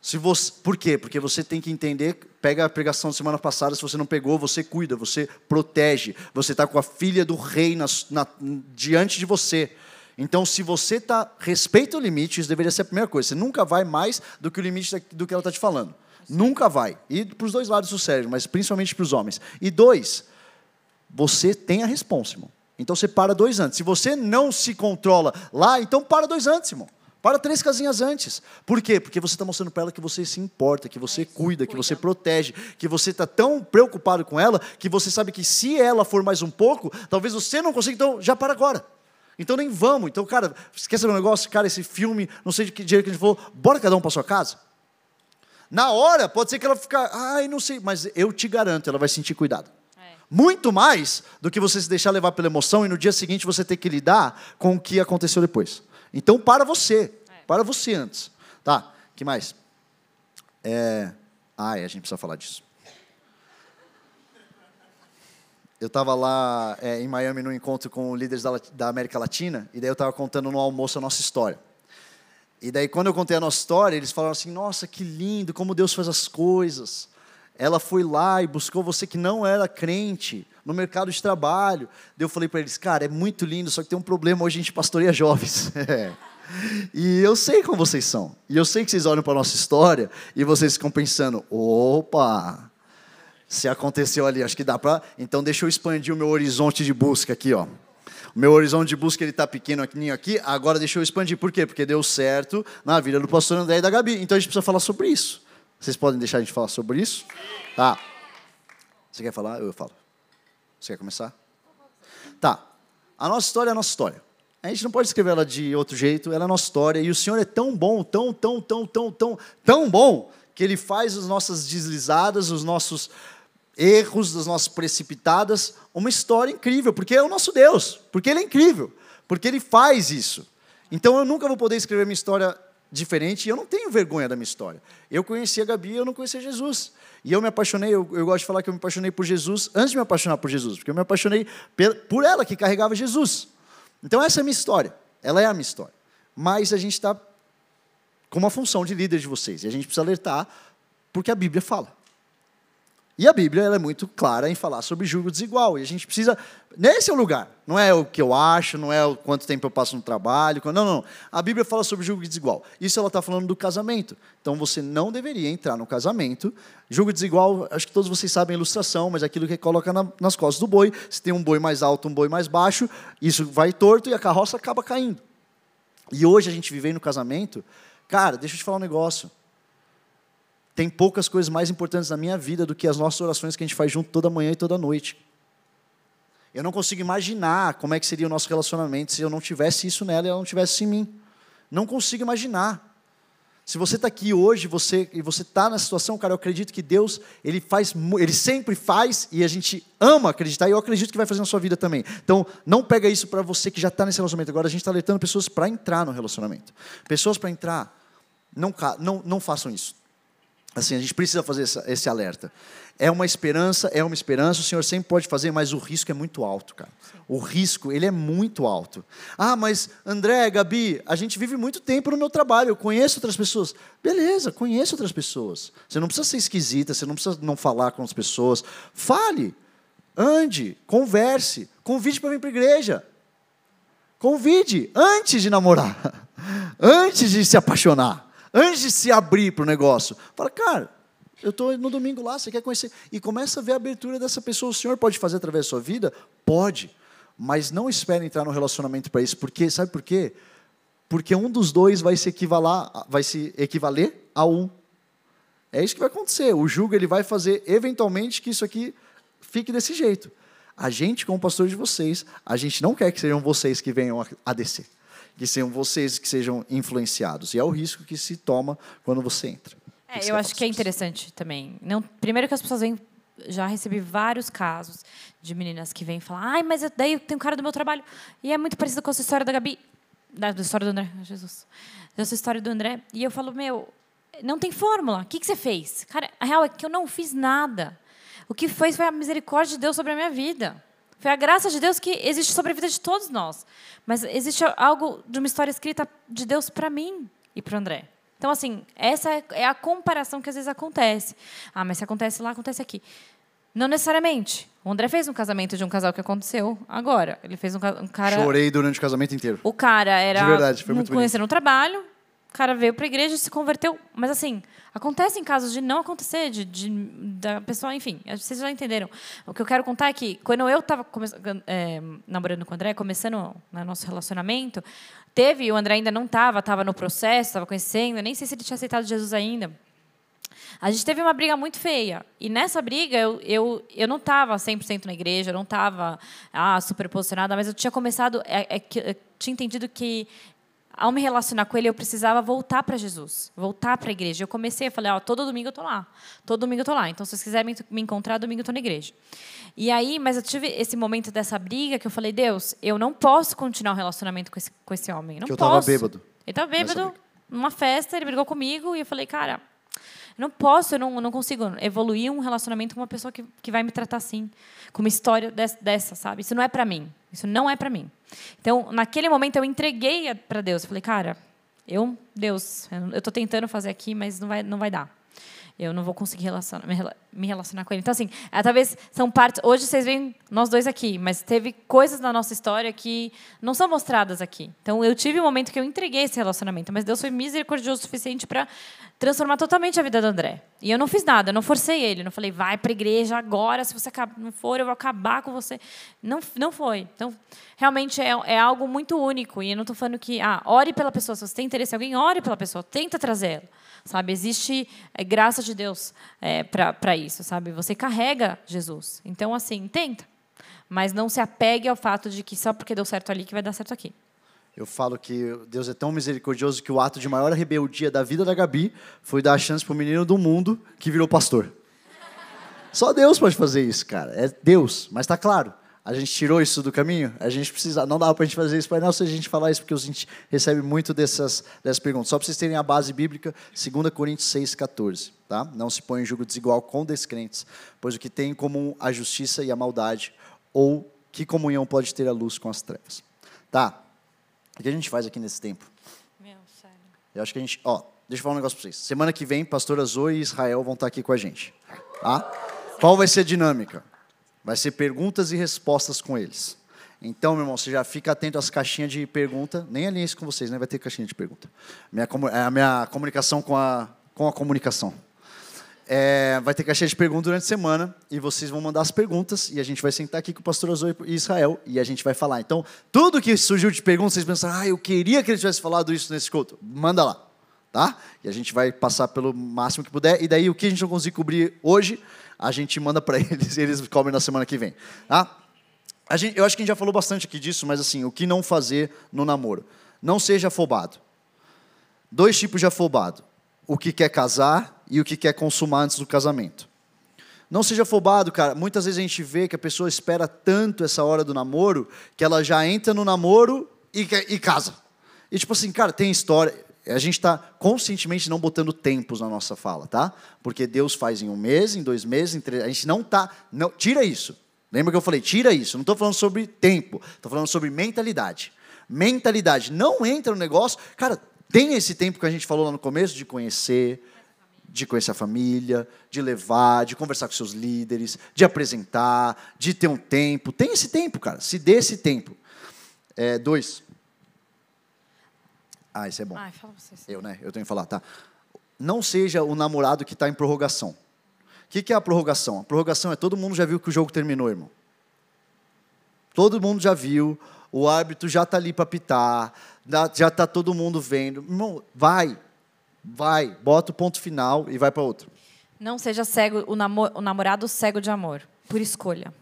Se você, por quê? Porque você tem que entender, pega a pregação da semana passada, se você não pegou, você cuida, você protege. Você está com a filha do rei na- na- diante de você. Então, se você tá, respeita o limite, isso deveria ser a primeira coisa. Você nunca vai mais do que o limite do que ela está te falando. Nunca vai. E para os dois lados do cérebro, mas principalmente para os homens. E dois, você tem a responsa, irmão. Então você para dois antes. Se você não se controla lá, então para dois antes, irmão. Para três casinhas antes. Por quê? Porque você está mostrando para ela que você se importa, que você cuida, que você protege, que você está tão preocupado com ela que você sabe que se ela for mais um pouco, talvez você não consiga, então já para agora. Então nem vamos. Então, cara, saber um negócio? Cara, esse filme, não sei de que dia que a gente falou, bora cada um para sua casa? Na hora, pode ser que ela fique, ai, não sei, mas eu te garanto, ela vai sentir cuidado. Muito mais do que você se deixar levar pela emoção e no dia seguinte você ter que lidar com o que aconteceu depois. Então, para você. Para você antes. Tá, que mais? É... Ai, a gente precisa falar disso. Eu estava lá é, em Miami num encontro com líderes da, da América Latina, e daí eu estava contando no almoço a nossa história. E daí, quando eu contei a nossa história, eles falaram assim: Nossa, que lindo, como Deus faz as coisas. Ela foi lá e buscou você que não era crente, no mercado de trabalho. Daí eu falei para eles, cara, é muito lindo, só que tem um problema, hoje a gente pastoreia jovens. E eu sei como vocês são. E eu sei que vocês olham para a nossa história e vocês ficam pensando, opa, se aconteceu ali, acho que dá para... Então deixa eu expandir o meu horizonte de busca aqui, ó. O meu horizonte de busca ele está pequeno aqui, agora deixa eu expandir. Por quê? Porque deu certo na vida do pastor André e da Gabi. Então a gente precisa falar sobre isso. Vocês podem deixar a gente falar sobre isso? Tá. Você quer falar? Eu falo. Você quer começar? Tá. A nossa história é a nossa história. A gente não pode escrever ela de outro jeito, ela é a nossa história. E o Senhor é tão bom, tão, tão, tão, tão, tão, tão bom, que Ele faz as nossas deslizadas, os nossos erros, das nossas precipitadas, uma história incrível, porque é o nosso Deus, porque Ele é incrível, porque Ele faz isso. Então eu nunca vou poder escrever minha história diferente e eu não tenho vergonha da minha história. Eu conheci a Gabi eu não conhecia Jesus. E eu me apaixonei, eu, eu, gosto de falar que eu me apaixonei por Jesus antes de me apaixonar por Jesus, porque eu me apaixonei por ela que carregava Jesus. Então essa é a minha história, ela é a minha história. Mas a gente está com uma função de líder de vocês, e a gente precisa alertar porque a Bíblia fala. E a Bíblia ela é muito clara em falar sobre julgo desigual. E a gente precisa. Nesse é o lugar. Não é o que eu acho, não é o quanto tempo eu passo no trabalho. Não, não. A Bíblia fala sobre julgo desigual. Isso ela está falando do casamento. Então você não deveria entrar no casamento. Julgo desigual, acho que todos vocês sabem a ilustração, mas é aquilo que coloca na, nas costas do boi. Se tem um boi mais alto, um boi mais baixo, isso vai torto e a carroça acaba caindo. E hoje a gente vive no casamento. Cara, deixa eu te falar um negócio. Tem poucas coisas mais importantes na minha vida do que as nossas orações que a gente faz junto toda manhã e toda noite. Eu não consigo imaginar como é que seria o nosso relacionamento se eu não tivesse isso nela e ela não tivesse em mim. Não consigo imaginar. Se você está aqui hoje você, e você está na situação, cara, eu acredito que Deus, Ele faz, Ele sempre faz e a gente ama acreditar e eu acredito que vai fazer na sua vida também. Então, não pega isso para você que já está nesse relacionamento. Agora a gente está alertando pessoas para entrar no relacionamento. Pessoas para entrar, não, não, não façam isso. Assim, a gente precisa fazer esse alerta. É uma esperança, é uma esperança, o Senhor sempre pode fazer, mas o risco é muito alto, cara. O risco, ele é muito alto. Ah, mas André, Gabi, a gente vive muito tempo no meu trabalho, eu conheço outras pessoas. Beleza, conheço outras pessoas. Você não precisa ser esquisita, você não precisa não falar com as pessoas. Fale, ande, converse, convide para vir para a igreja. Convide antes de namorar, antes de se apaixonar antes de se abrir para o negócio. Fala, cara, eu estou no domingo lá, você quer conhecer? E começa a ver a abertura dessa pessoa. O Senhor pode fazer através da sua vida? Pode. Mas não espere entrar no relacionamento para isso, porque sabe por quê? Porque um dos dois vai se equivaler, vai se equivaler a um. É isso que vai acontecer. O julgo ele vai fazer eventualmente que isso aqui fique desse jeito. A gente, como pastor de vocês, a gente não quer que sejam vocês que venham a descer que sejam vocês que sejam influenciados. E é o risco que se toma quando você entra. É, eu acho que é interessante também. Não, primeiro que as pessoas vêm já recebi vários casos de meninas que vêm falar, ai, mas daí tem um cara do meu trabalho e é muito parecido com a sua história da Gabi, da, história do André, Jesus, da sua história do André. E eu falo, meu, não tem fórmula. O que, que você fez? Cara, a real é que eu não fiz nada. O que fez foi a misericórdia de Deus sobre a minha vida. Foi a graça de Deus que existe sobre a vida de todos nós. Mas existe algo de uma história escrita de Deus para mim e para o André. Então, assim, essa é a comparação que às vezes acontece. Ah, mas se acontece lá, acontece aqui. Não necessariamente. O André fez um casamento de um casal que aconteceu agora. Ele fez um, um cara. Chorei durante o casamento inteiro. O cara era. De verdade, foi muito Conhecendo no trabalho, o cara veio para a igreja se converteu. Mas, assim, Acontecem casos de não acontecer, de, de, da pessoa, enfim, vocês já entenderam. O que eu quero contar é que, quando eu estava é, namorando com o André, começando o né, nosso relacionamento, teve, o André ainda não estava, estava no processo, estava conhecendo, nem sei se ele tinha aceitado Jesus ainda. A gente teve uma briga muito feia. E nessa briga, eu, eu, eu não estava 100% na igreja, eu não estava ah, super posicionada, mas eu tinha começado, é, é, tinha entendido que ao me relacionar com ele, eu precisava voltar para Jesus, voltar para a igreja. Eu comecei, eu falei, ó, todo domingo eu estou lá, todo domingo eu estou lá. Então, se vocês quiserem me encontrar, domingo eu estou na igreja. E aí, mas eu tive esse momento dessa briga que eu falei, Deus, eu não posso continuar o um relacionamento com esse, com esse homem. Não que eu estava bêbado. Ele estava bêbado numa festa, ele brigou comigo e eu falei, cara, não posso, eu não, não consigo evoluir um relacionamento com uma pessoa que, que vai me tratar assim, com uma história dessa sabe? Isso não é para mim. Isso não é para mim. Então, naquele momento, eu entreguei para Deus. Falei, cara, eu, Deus, eu estou tentando fazer aqui, mas não vai, não vai dar. Eu não vou conseguir relacionar, me relacionar com ele. Então, assim, é, talvez são partes. Hoje vocês veem nós dois aqui, mas teve coisas na nossa história que não são mostradas aqui. Então, eu tive um momento que eu entreguei esse relacionamento, mas Deus foi misericordioso o suficiente para transformar totalmente a vida do André. E eu não fiz nada, eu não forcei ele, não falei, vai para a igreja agora, se você não for, eu vou acabar com você. Não, não foi. Então, realmente é, é algo muito único. E eu não estou falando que, ah, ore pela pessoa. Se você tem interesse em alguém, ore pela pessoa, tenta trazê-la. Sabe, existe é, graça de Deus é, para isso, sabe? Você carrega Jesus. Então, assim, tenta. Mas não se apegue ao fato de que só porque deu certo ali que vai dar certo aqui. Eu falo que Deus é tão misericordioso que o ato de maior rebeldia da vida da Gabi foi dar a chance para o menino do mundo que virou pastor. Só Deus pode fazer isso, cara. É Deus. Mas está claro, a gente tirou isso do caminho. A gente precisa. Não dá para a gente fazer isso não se a gente falar isso, porque a gente recebe muito dessas, dessas perguntas. Só para vocês terem a base bíblica, 2 Coríntios 6, 14. Tá? Não se põe em julgo desigual com descrentes, pois o que tem em comum a justiça e a maldade, ou que comunhão pode ter a luz com as trevas. Tá, o que a gente faz aqui nesse tempo? Meu, sério. Eu acho que a gente. Ó, deixa eu falar um negócio para vocês. Semana que vem, pastora Zoe e Israel vão estar aqui com a gente. Tá? Qual vai ser a dinâmica? Vai ser perguntas e respostas com eles. Então, meu irmão, você já fica atento às caixinhas de pergunta. Nem alinha isso com vocês, né? Vai ter caixinha de pergunta. Minha, é a minha comunicação com a, com a comunicação. É, vai ter caixinha de perguntas durante a semana e vocês vão mandar as perguntas e a gente vai sentar aqui com o pastor Azoi e Israel e a gente vai falar. Então, tudo que surgiu de perguntas, vocês pensam, ah, eu queria que ele tivesse falado isso nesse culto. Manda lá, tá? E a gente vai passar pelo máximo que puder. E daí, o que a gente não conseguir cobrir hoje, a gente manda para eles e eles cobrem na semana que vem, tá? A gente, eu acho que a gente já falou bastante aqui disso, mas assim, o que não fazer no namoro? Não seja afobado. Dois tipos de afobado. O que quer casar e o que quer consumar antes do casamento. Não seja afobado, cara. Muitas vezes a gente vê que a pessoa espera tanto essa hora do namoro que ela já entra no namoro e, e casa. E tipo assim, cara, tem história. A gente está conscientemente não botando tempos na nossa fala, tá? Porque Deus faz em um mês, em dois meses, em três. A gente não está. Não, tira isso. Lembra que eu falei? Tira isso. Não estou falando sobre tempo. Estou falando sobre mentalidade. Mentalidade. Não entra no negócio. Cara, tem esse tempo que a gente falou lá no começo de conhecer, de conhecer a família, de levar, de conversar com seus líderes, de apresentar, de ter um tempo. Tem esse tempo, cara. Se dê esse tempo. É, dois. Ah, isso é bom. Ai, fala você. Eu, né? Eu tenho que falar, tá? Não seja o namorado que está em prorrogação. O que, que é a prorrogação? A prorrogação é todo mundo já viu que o jogo terminou, irmão. Todo mundo já viu, o árbitro já está ali para pitar, já está todo mundo vendo. Irmão, vai, vai, bota o ponto final e vai para outro. Não seja cego, o, namor, o namorado cego de amor, por escolha.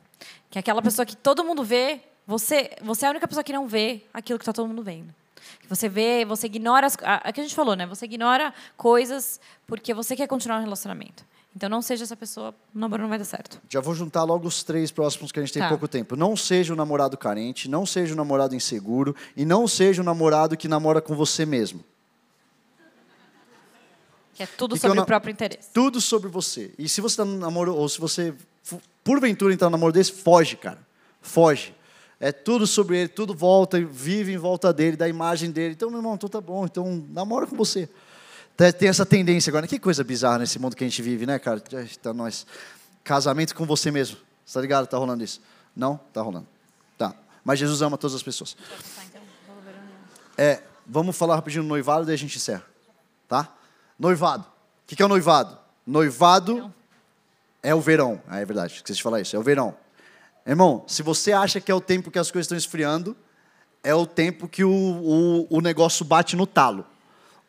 Que é aquela pessoa que todo mundo vê, você, você é a única pessoa que não vê aquilo que está todo mundo vendo. Que você vê, você ignora as, a, a que a gente falou, né? Você ignora coisas porque você quer continuar um relacionamento. Então não seja essa pessoa, o namoro não vai dar certo. Já vou juntar logo os três próximos que a gente tem tá. pouco tempo. Não seja o um namorado carente, não seja o um namorado inseguro e não seja o um namorado que namora com você mesmo. Que é tudo sobre o próprio interesse. Tudo sobre você. E se você está no namoro, ou se você, porventura, entrar no namoro desse, foge, cara. Foge. É tudo sobre ele, tudo volta, vive em volta dele, da imagem dele. Então, meu irmão, então tá bom, então namora com você. Tem essa tendência agora. Que coisa bizarra nesse mundo que a gente vive, né, cara? Tá nós. Casamento com você mesmo. Você tá ligado? Tá rolando isso? Não? Tá rolando. Tá. Mas Jesus ama todas as pessoas. É, vamos falar rapidinho do noivado, daí a gente encerra. Tá? Noivado. O que é o noivado? Noivado é o verão. Ah, é verdade, esqueci de falar isso. É o verão. Irmão, se você acha que é o tempo que as coisas estão esfriando, é o tempo que o, o, o negócio bate no talo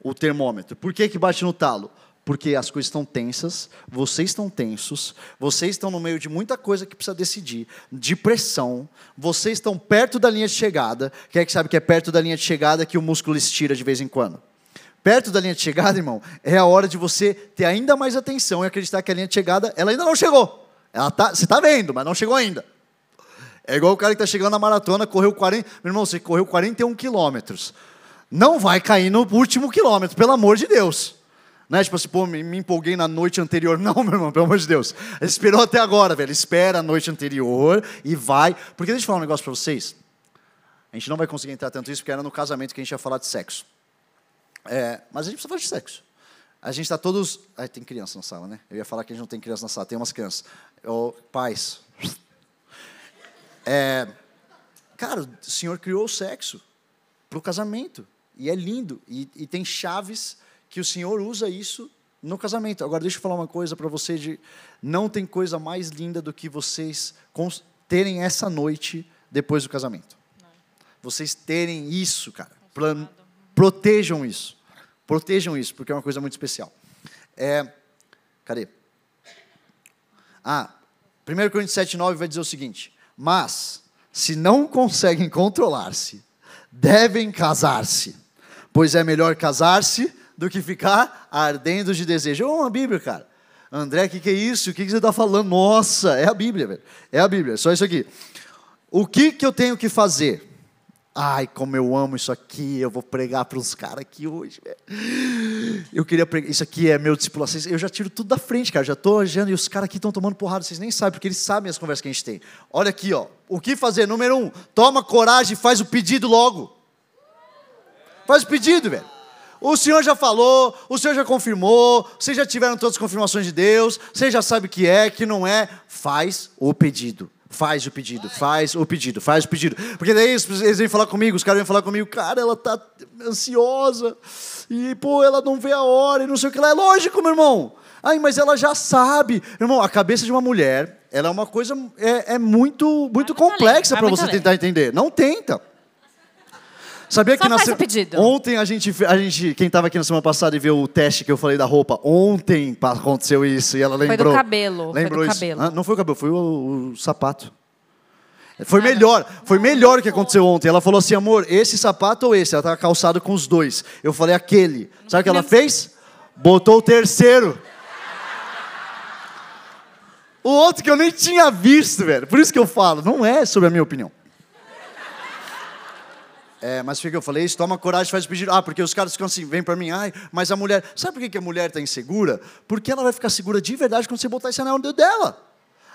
o termômetro. Por que, que bate no talo? Porque as coisas estão tensas, vocês estão tensos, vocês estão no meio de muita coisa que precisa decidir, de pressão, vocês estão perto da linha de chegada. Quem é que sabe que é perto da linha de chegada que o músculo estira de vez em quando? Perto da linha de chegada, irmão, é a hora de você ter ainda mais atenção e acreditar que a linha de chegada, ela ainda não chegou. Ela tá, você está vendo, mas não chegou ainda. É igual o cara que está chegando na maratona, correu 40. Meu irmão, você correu 41 quilômetros não vai cair no último quilômetro, pelo amor de Deus. Né? Tipo assim, pô, me, empolguei na noite anterior. Não, meu irmão, pelo amor de Deus. Ele esperou até agora, velho. Espera a noite anterior e vai. Porque deixa eu falar um negócio para vocês. A gente não vai conseguir entrar tanto isso, porque era no casamento que a gente ia falar de sexo. É, mas a gente precisa falar de sexo. A gente está todos. Ai, tem criança na sala, né? Eu ia falar que a gente não tem criança na sala, tem umas crianças. Ô, pais. É, cara, o Senhor criou o sexo para o casamento. E é lindo. E, e tem chaves que o Senhor usa isso no casamento. Agora, deixa eu falar uma coisa para você: de, não tem coisa mais linda do que vocês terem essa noite depois do casamento. Vocês terem isso, cara. Plan- protejam isso. Protejam isso, porque é uma coisa muito especial. É, cadê? Ah, 1 Coríntios 7, 9 vai dizer o seguinte: Mas, se não conseguem controlar-se, devem casar-se, pois é melhor casar-se do que ficar ardendo de desejo. É uma Bíblia, cara. André, o que, que é isso? O que, que você está falando? Nossa, é a Bíblia, velho. É a Bíblia, só isso aqui. O que, que eu tenho que fazer? Ai, como eu amo isso aqui, eu vou pregar para uns caras aqui hoje. Eu queria pregar, isso aqui é meu discípulo. Vocês- Eu já tiro tudo da frente, cara. Já estou olhando e os caras aqui estão tomando porrada. Vocês nem sabem, porque eles sabem as conversas que a gente tem. Olha aqui, ó. O que fazer? Número um, toma coragem e faz o pedido logo. Faz o pedido, velho. O Senhor já falou, o Senhor já confirmou, vocês já tiveram todas as confirmações de Deus, você já sabe o que é, que não é. Faz o pedido. Faz o pedido, faz o pedido, faz o pedido. Porque daí eles, eles vêm falar comigo, os caras vêm falar comigo, cara, ela tá ansiosa, e pô, ela não vê a hora, e não sei o que lá. É lógico, meu irmão. Ai, mas ela já sabe. Irmão, a cabeça de uma mulher, ela é uma coisa, é, é muito, muito muito complexa além, para você tentar entender. Não tenta. Sabia Só que faz se- o pedido. ontem a gente, a gente, quem estava aqui na semana passada e viu o teste que eu falei da roupa, ontem aconteceu isso e ela do lembrou. cabelo, foi do Lembrou isso. cabelo. Hã? não foi o cabelo, foi o, o sapato. Foi melhor, foi melhor o que aconteceu ontem. Ela falou assim, amor, esse sapato ou esse? Ela estava calçado com os dois. Eu falei, aquele. Sabe o que ela fez? Botou o terceiro. O outro que eu nem tinha visto, velho. Por isso que eu falo, não é sobre a minha opinião. É, mas o que eu falei? Isso, toma coragem, faz o pedido. Ah, porque os caras ficam assim, vem pra mim, ai, mas a mulher. Sabe por que a mulher tá insegura? Porque ela vai ficar segura de verdade quando você botar esse anel no dedo dela.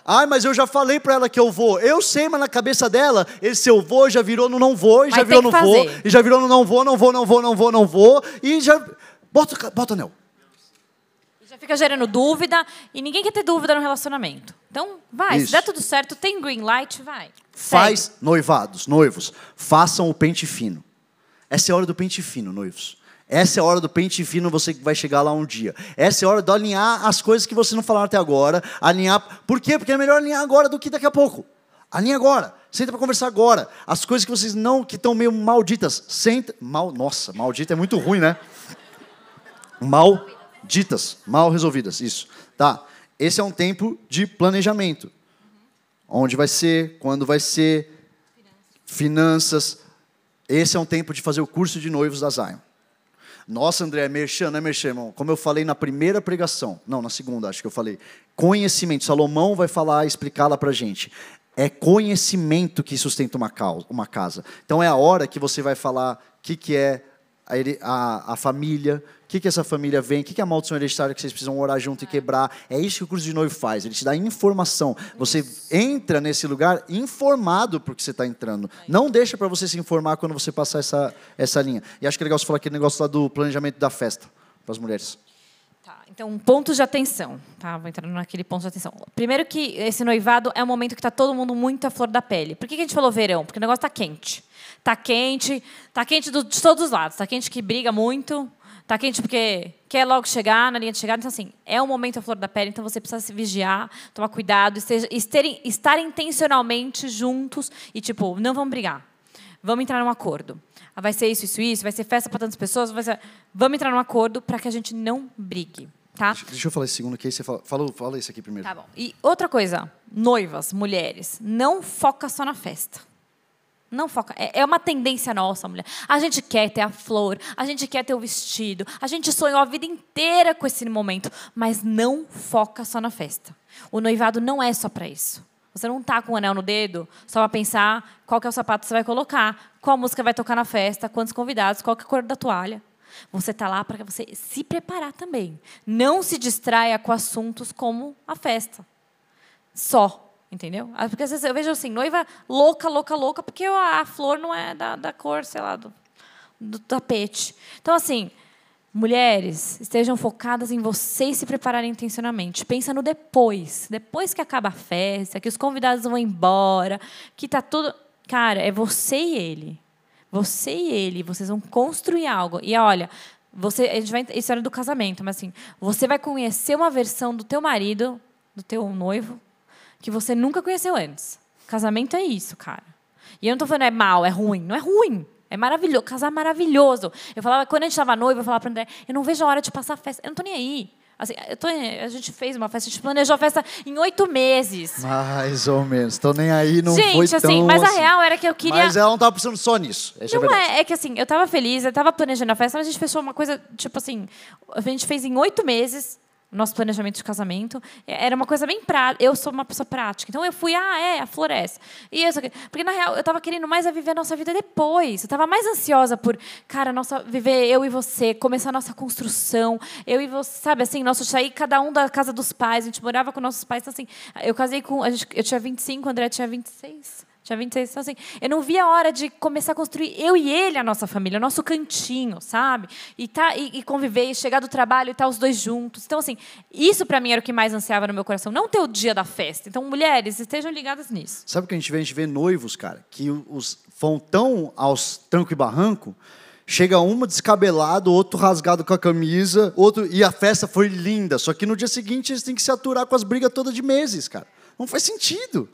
Ai, mas eu já falei pra ela que eu vou. Eu sei, mas na cabeça dela, esse eu vou já virou no não vou, e já virou no que vou, fazer. e já virou no não vou, não vou, não vou, não vou, não vou, e já. Bota, bota o anel. Já fica gerando dúvida e ninguém quer ter dúvida no relacionamento. Então, vai. Isso. Se der tudo certo, tem green light, vai. Faz Segue. noivados, noivos, façam o pente fino. Essa é a hora do pente fino, noivos. Essa é a hora do pente fino, você vai chegar lá um dia. Essa é a hora de alinhar as coisas que você não falaram até agora. Alinhar. Por quê? Porque é melhor alinhar agora do que daqui a pouco. Alinha agora. Senta para conversar agora. As coisas que vocês não, que estão meio malditas. Senta. Mal, nossa, maldita é muito ruim, né? Malditas, mal resolvidas, isso. Tá. Esse é um tempo de planejamento. Onde vai ser, quando vai ser, finanças. Esse é um tempo de fazer o curso de noivos da Zion. Nossa, André, merchan, não é merchan, irmão. Como eu falei na primeira pregação, não, na segunda, acho que eu falei. Conhecimento. Salomão vai falar, explicar lá pra gente. É conhecimento que sustenta uma, causa, uma casa. Então é a hora que você vai falar o que, que é a, a família, o que, que essa família vem, o que, que é a maldição hereditária que vocês precisam orar junto e quebrar. É isso que o curso de noivo faz, ele te dá informação. Você entra nesse lugar informado porque você está entrando. Não deixa para você se informar quando você passar essa, essa linha. E acho que é legal você falar aquele negócio lá do planejamento da festa para as mulheres. Então, pontos de atenção. Tá, vou entrar naquele ponto de atenção. Primeiro que esse noivado é um momento que está todo mundo muito à flor da pele. Por que, a gente falou verão? Porque o negócio está quente. Está quente, está quente de todos os lados. Está quente que briga muito, está quente porque quer logo chegar na linha de chegada. Então, assim, é um momento à flor da pele, então você precisa se vigiar, tomar cuidado, esteja, esterem- estar intencionalmente juntos e, tipo, não vamos brigar. Vamos entrar num acordo. Ah, Vai ser isso, isso, isso, vai ser festa para tantas pessoas, ser... vamos entrar num acordo para que a gente não brigue, tá? Deixa, eu falar esse segundo que aí você fala. Fala, fala isso aqui primeiro. Tá bom. E outra coisa, noivas, mulheres, não foca só na festa. Não foca. É é uma tendência nossa, mulher. A gente quer ter a flor, a gente quer ter o vestido, a gente sonhou a vida inteira com esse momento, mas não foca só na festa. O noivado não é só para isso. Você não tá com o anel no dedo só para pensar qual que é o sapato que você vai colocar, qual música vai tocar na festa, quantos convidados, qual que é a cor da toalha. Você está lá para você se preparar também. Não se distraia com assuntos como a festa só. Entendeu? Ah, Porque às vezes eu vejo assim, noiva louca, louca, louca, porque a flor não é da, da cor, sei lá, do, do tapete. Então, assim, Mulheres, estejam focadas em vocês se prepararem intencionalmente. Pensa no depois. Depois que acaba a festa, que os convidados vão embora, que tá tudo. Cara, é você e ele. Você e ele. Vocês vão construir algo. E olha, você, a gente vai, isso era do casamento, mas assim, você vai conhecer uma versão do teu marido, do teu noivo, que você nunca conheceu antes. Casamento é isso, cara. E eu não tô falando é mal, é ruim. Não é ruim. É maravilhoso, casar maravilhoso. Eu falava, quando a gente estava noiva, eu falava para André, eu não vejo a hora de passar a festa. Eu não tô nem aí. Assim, eu tô, a gente fez uma festa, a gente planejou a festa em oito meses. Mais ou menos. Tô nem aí, não gente, foi assim, tão mas a assim. real era que eu queria. Mas ela não tava pensando só nisso. Essa é Não é, é que assim, eu tava feliz, eu tava planejando a festa, mas a gente fechou uma coisa, tipo assim, a gente fez em oito meses nosso planejamento de casamento. É, Era uma coisa bem prática. Eu sou uma pessoa prática. Então eu fui, ah, é, a floresta. E isso aqui. Porque, na real, eu tava querendo mais a viver a nossa vida depois. Eu tava mais ansiosa por, cara, nossa, viver eu e você, começar a nossa construção. Eu e você, sabe assim, nosso sair cada um da casa dos pais. A gente morava com nossos pais. Então, assim, eu casei com. A gente, eu tinha 25, o André tinha 26. Tinha 26, então assim, eu não via a hora de começar a construir eu e ele a nossa família, o nosso cantinho, sabe? E, tá, e, e conviver, e chegar do trabalho e estar os dois juntos. Então, assim, isso para mim era o que mais ansiava no meu coração, não ter o dia da festa. Então, mulheres, estejam ligadas nisso. Sabe o que a gente vê? A gente vê noivos, cara, que os vão tão aos tranco e barranco, chega uma descabelado, outro rasgado com a camisa, outro e a festa foi linda. Só que no dia seguinte eles têm que se aturar com as brigas todas de meses, cara. Não faz sentido.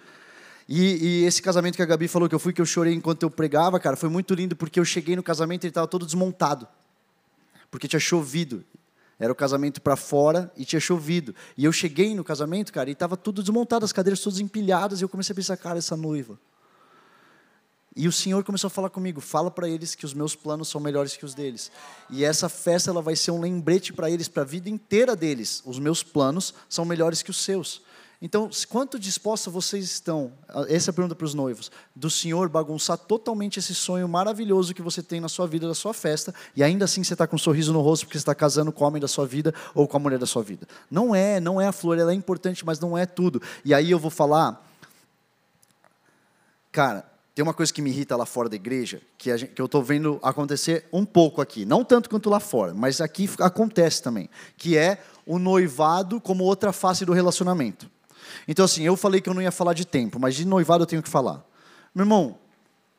E, e esse casamento que a Gabi falou que eu fui, que eu chorei enquanto eu pregava, cara, foi muito lindo porque eu cheguei no casamento e ele estava todo desmontado. Porque tinha chovido. Era o casamento para fora e tinha chovido. E eu cheguei no casamento, cara, e estava tudo desmontado, as cadeiras todas empilhadas, e eu comecei a pensar, cara, essa noiva. E o Senhor começou a falar comigo, fala para eles que os meus planos são melhores que os deles. E essa festa ela vai ser um lembrete para eles, para a vida inteira deles. Os meus planos são melhores que os seus. Então, quanto disposta vocês estão, essa é a pergunta para os noivos, do Senhor bagunçar totalmente esse sonho maravilhoso que você tem na sua vida, da sua festa, e ainda assim você está com um sorriso no rosto porque você está casando com o homem da sua vida ou com a mulher da sua vida. Não é, não é a flor, ela é importante, mas não é tudo. E aí eu vou falar, cara, tem uma coisa que me irrita lá fora da igreja, que, gente, que eu estou vendo acontecer um pouco aqui, não tanto quanto lá fora, mas aqui acontece também, que é o noivado como outra face do relacionamento. Então, assim, eu falei que eu não ia falar de tempo, mas de noivado eu tenho que falar. Meu irmão,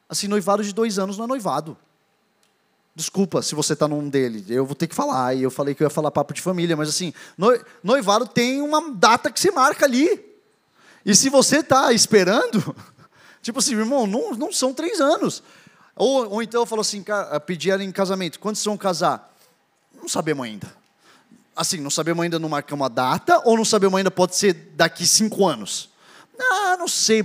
assim, noivado de dois anos não é noivado. Desculpa se você está num dele, eu vou ter que falar. E eu falei que eu ia falar papo de família, mas assim, noi- noivado tem uma data que você marca ali. E se você está esperando, tipo assim, irmão, não, não são três anos. Ou, ou então eu falo assim, pedir ela em casamento, quando vocês vão casar? Não sabemos ainda assim, não sabemos ainda não marcar uma data, ou não sabemos ainda pode ser daqui cinco anos? Ah, não sei.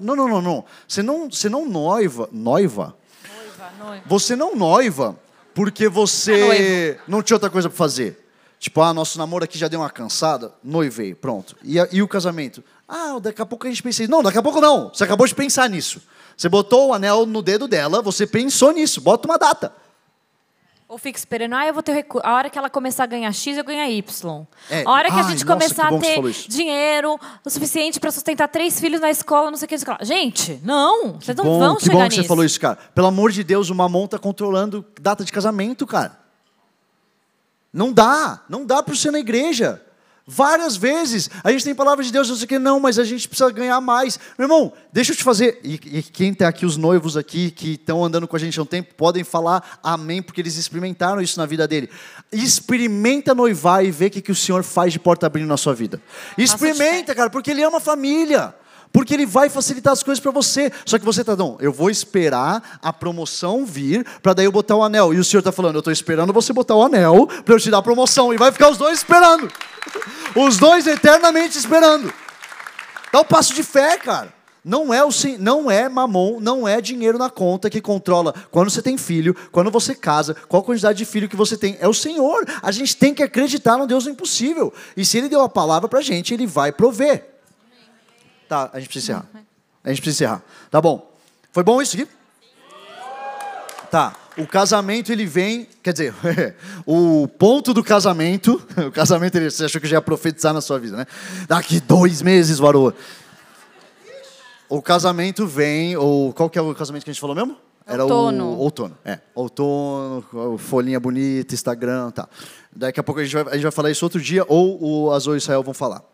Não, não, não, não. Você não, você não noiva, noiva. Noiva, noiva. Você não noiva porque É você não tinha outra coisa para fazer. Tipo, ah, nosso namoro aqui já deu uma cansada, noivei, pronto. E, a- e o casamento? Ah, daqui a pouco a gente pensa isso. Não, daqui a pouco não. Você acabou de pensar nisso. Você botou o anel no dedo dela, você pensou nisso. Bota uma data. Ou fica esperando, ah, eu vou ter recurso. A hora que ela começar a ganhar X, eu ganho Y. É, A hora que a ai, gente nossa, começar que a que ter dinheiro o suficiente para sustentar três filhos na escola, não sei o que, não sei o que. Gente, não. Vocês não bom, vão que chegar bom que nisso. você falou isso, cara. Pelo amor de Deus, o Mamon tá controlando data de casamento, cara. Não dá, não dá para você na igreja. Várias vezes a gente tem palavra de Deus, não sei o que, não, mas a gente precisa ganhar mais. Meu irmão, deixa eu te fazer. E, e quem está aqui, os noivos aqui, que estão andando com a gente há um tempo, podem falar amém, porque eles experimentaram isso na vida dele. Experimenta noivar e ver o que, que o Senhor faz de porta abrindo na sua vida. Experimenta, cara, porque Ele ama a família. Porque ele vai facilitar as coisas para você. Só que você tá, não, eu vou esperar a promoção vir para daí eu botar o anel. E o senhor tá falando, eu estou esperando você botar o anel para eu te dar a promoção. E vai ficar os dois esperando. Os dois eternamente esperando. Dá o passo de fé, cara. Não é, o, não é mamon, não é dinheiro na conta que controla quando você tem filho, quando você casa, qual a quantidade de filho que você tem. É o Senhor. A gente tem que acreditar no Deus do impossível. E se Ele deu a palavra para a gente, Ele vai prover. Tá, a gente precisa encerrar. A gente precisa encerrar. Tá bom. Foi bom isso aqui? Tá. O casamento ele vem, quer dizer, o ponto do casamento, o casamento ele, você achou que já ia profetizar na sua vida, né? Daqui dois meses, varoa. O casamento vem, ou qual que é o casamento que a gente falou mesmo? Era Outono. o outono. É, outono, folhinha bonita, Instagram, tá. Daqui a pouco a gente, vai, a gente vai falar isso outro dia ou o Azul e o Israel vão falar.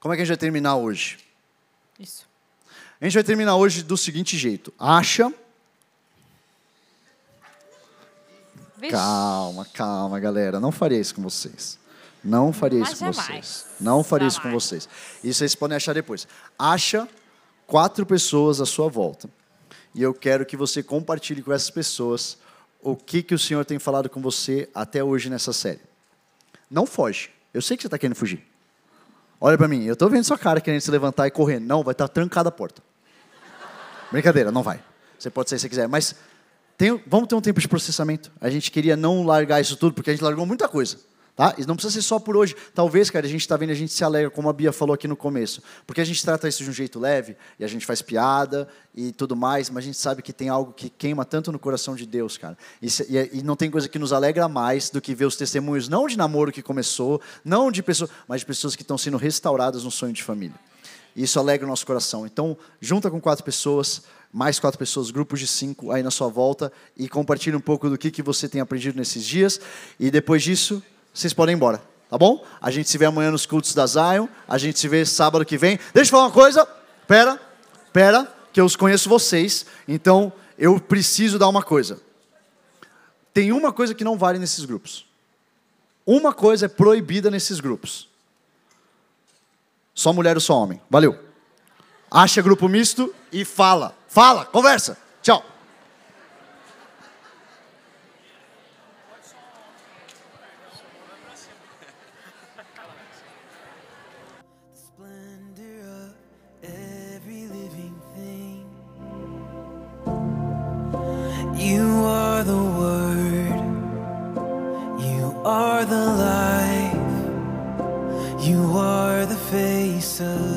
Como é que a gente vai terminar hoje? Isso. A gente vai terminar hoje do seguinte jeito. Acha. Vixe. Calma, calma, galera. Não faria isso com vocês. Não faria isso com vocês. Não faria isso com vocês. Isso vocês podem achar depois. Acha quatro pessoas à sua volta. E eu quero que você compartilhe com essas pessoas o que, que o Senhor tem falado com você até hoje nessa série. Não foge. Eu sei que você está querendo fugir. Olha para mim. Eu estou vendo sua cara querendo se levantar e correr. Não, vai estar trancada a porta. Brincadeira, não vai. Você pode sair se quiser, mas tem- vamos ter um tempo de processamento. A gente queria não largar isso tudo, porque a gente largou muita coisa. Tá? E não precisa ser só por hoje. Talvez, cara, a gente está vendo, a gente se alegra, como a Bia falou aqui no começo. Porque a gente trata isso de um jeito leve, e a gente faz piada e tudo mais, mas a gente sabe que tem algo que queima tanto no coração de Deus, cara. E, se- e- e não tem coisa que nos alegra mais do que ver os testemunhos, não de namoro que começou, não de pessoas, mas de pessoas que estão sendo restauradas no sonho de família. Isso alegra o nosso coração. Então, junta com quatro pessoas, mais quatro pessoas, grupos de cinco aí na sua volta e compartilhe um pouco do que, que você tem aprendido nesses dias. E depois disso, vocês podem ir embora, tá bom? A gente se vê amanhã nos cultos da Zion, a gente se vê sábado que vem. Deixa eu falar uma coisa, pera, pera, que eu os conheço vocês, então eu preciso dar uma coisa. Tem uma coisa que não vale nesses grupos. Uma coisa é proibida nesses grupos. Só mulher ou só homem. Valeu. Acha grupo misto e fala. Fala, conversa. Tchau. Are the life, you are the face of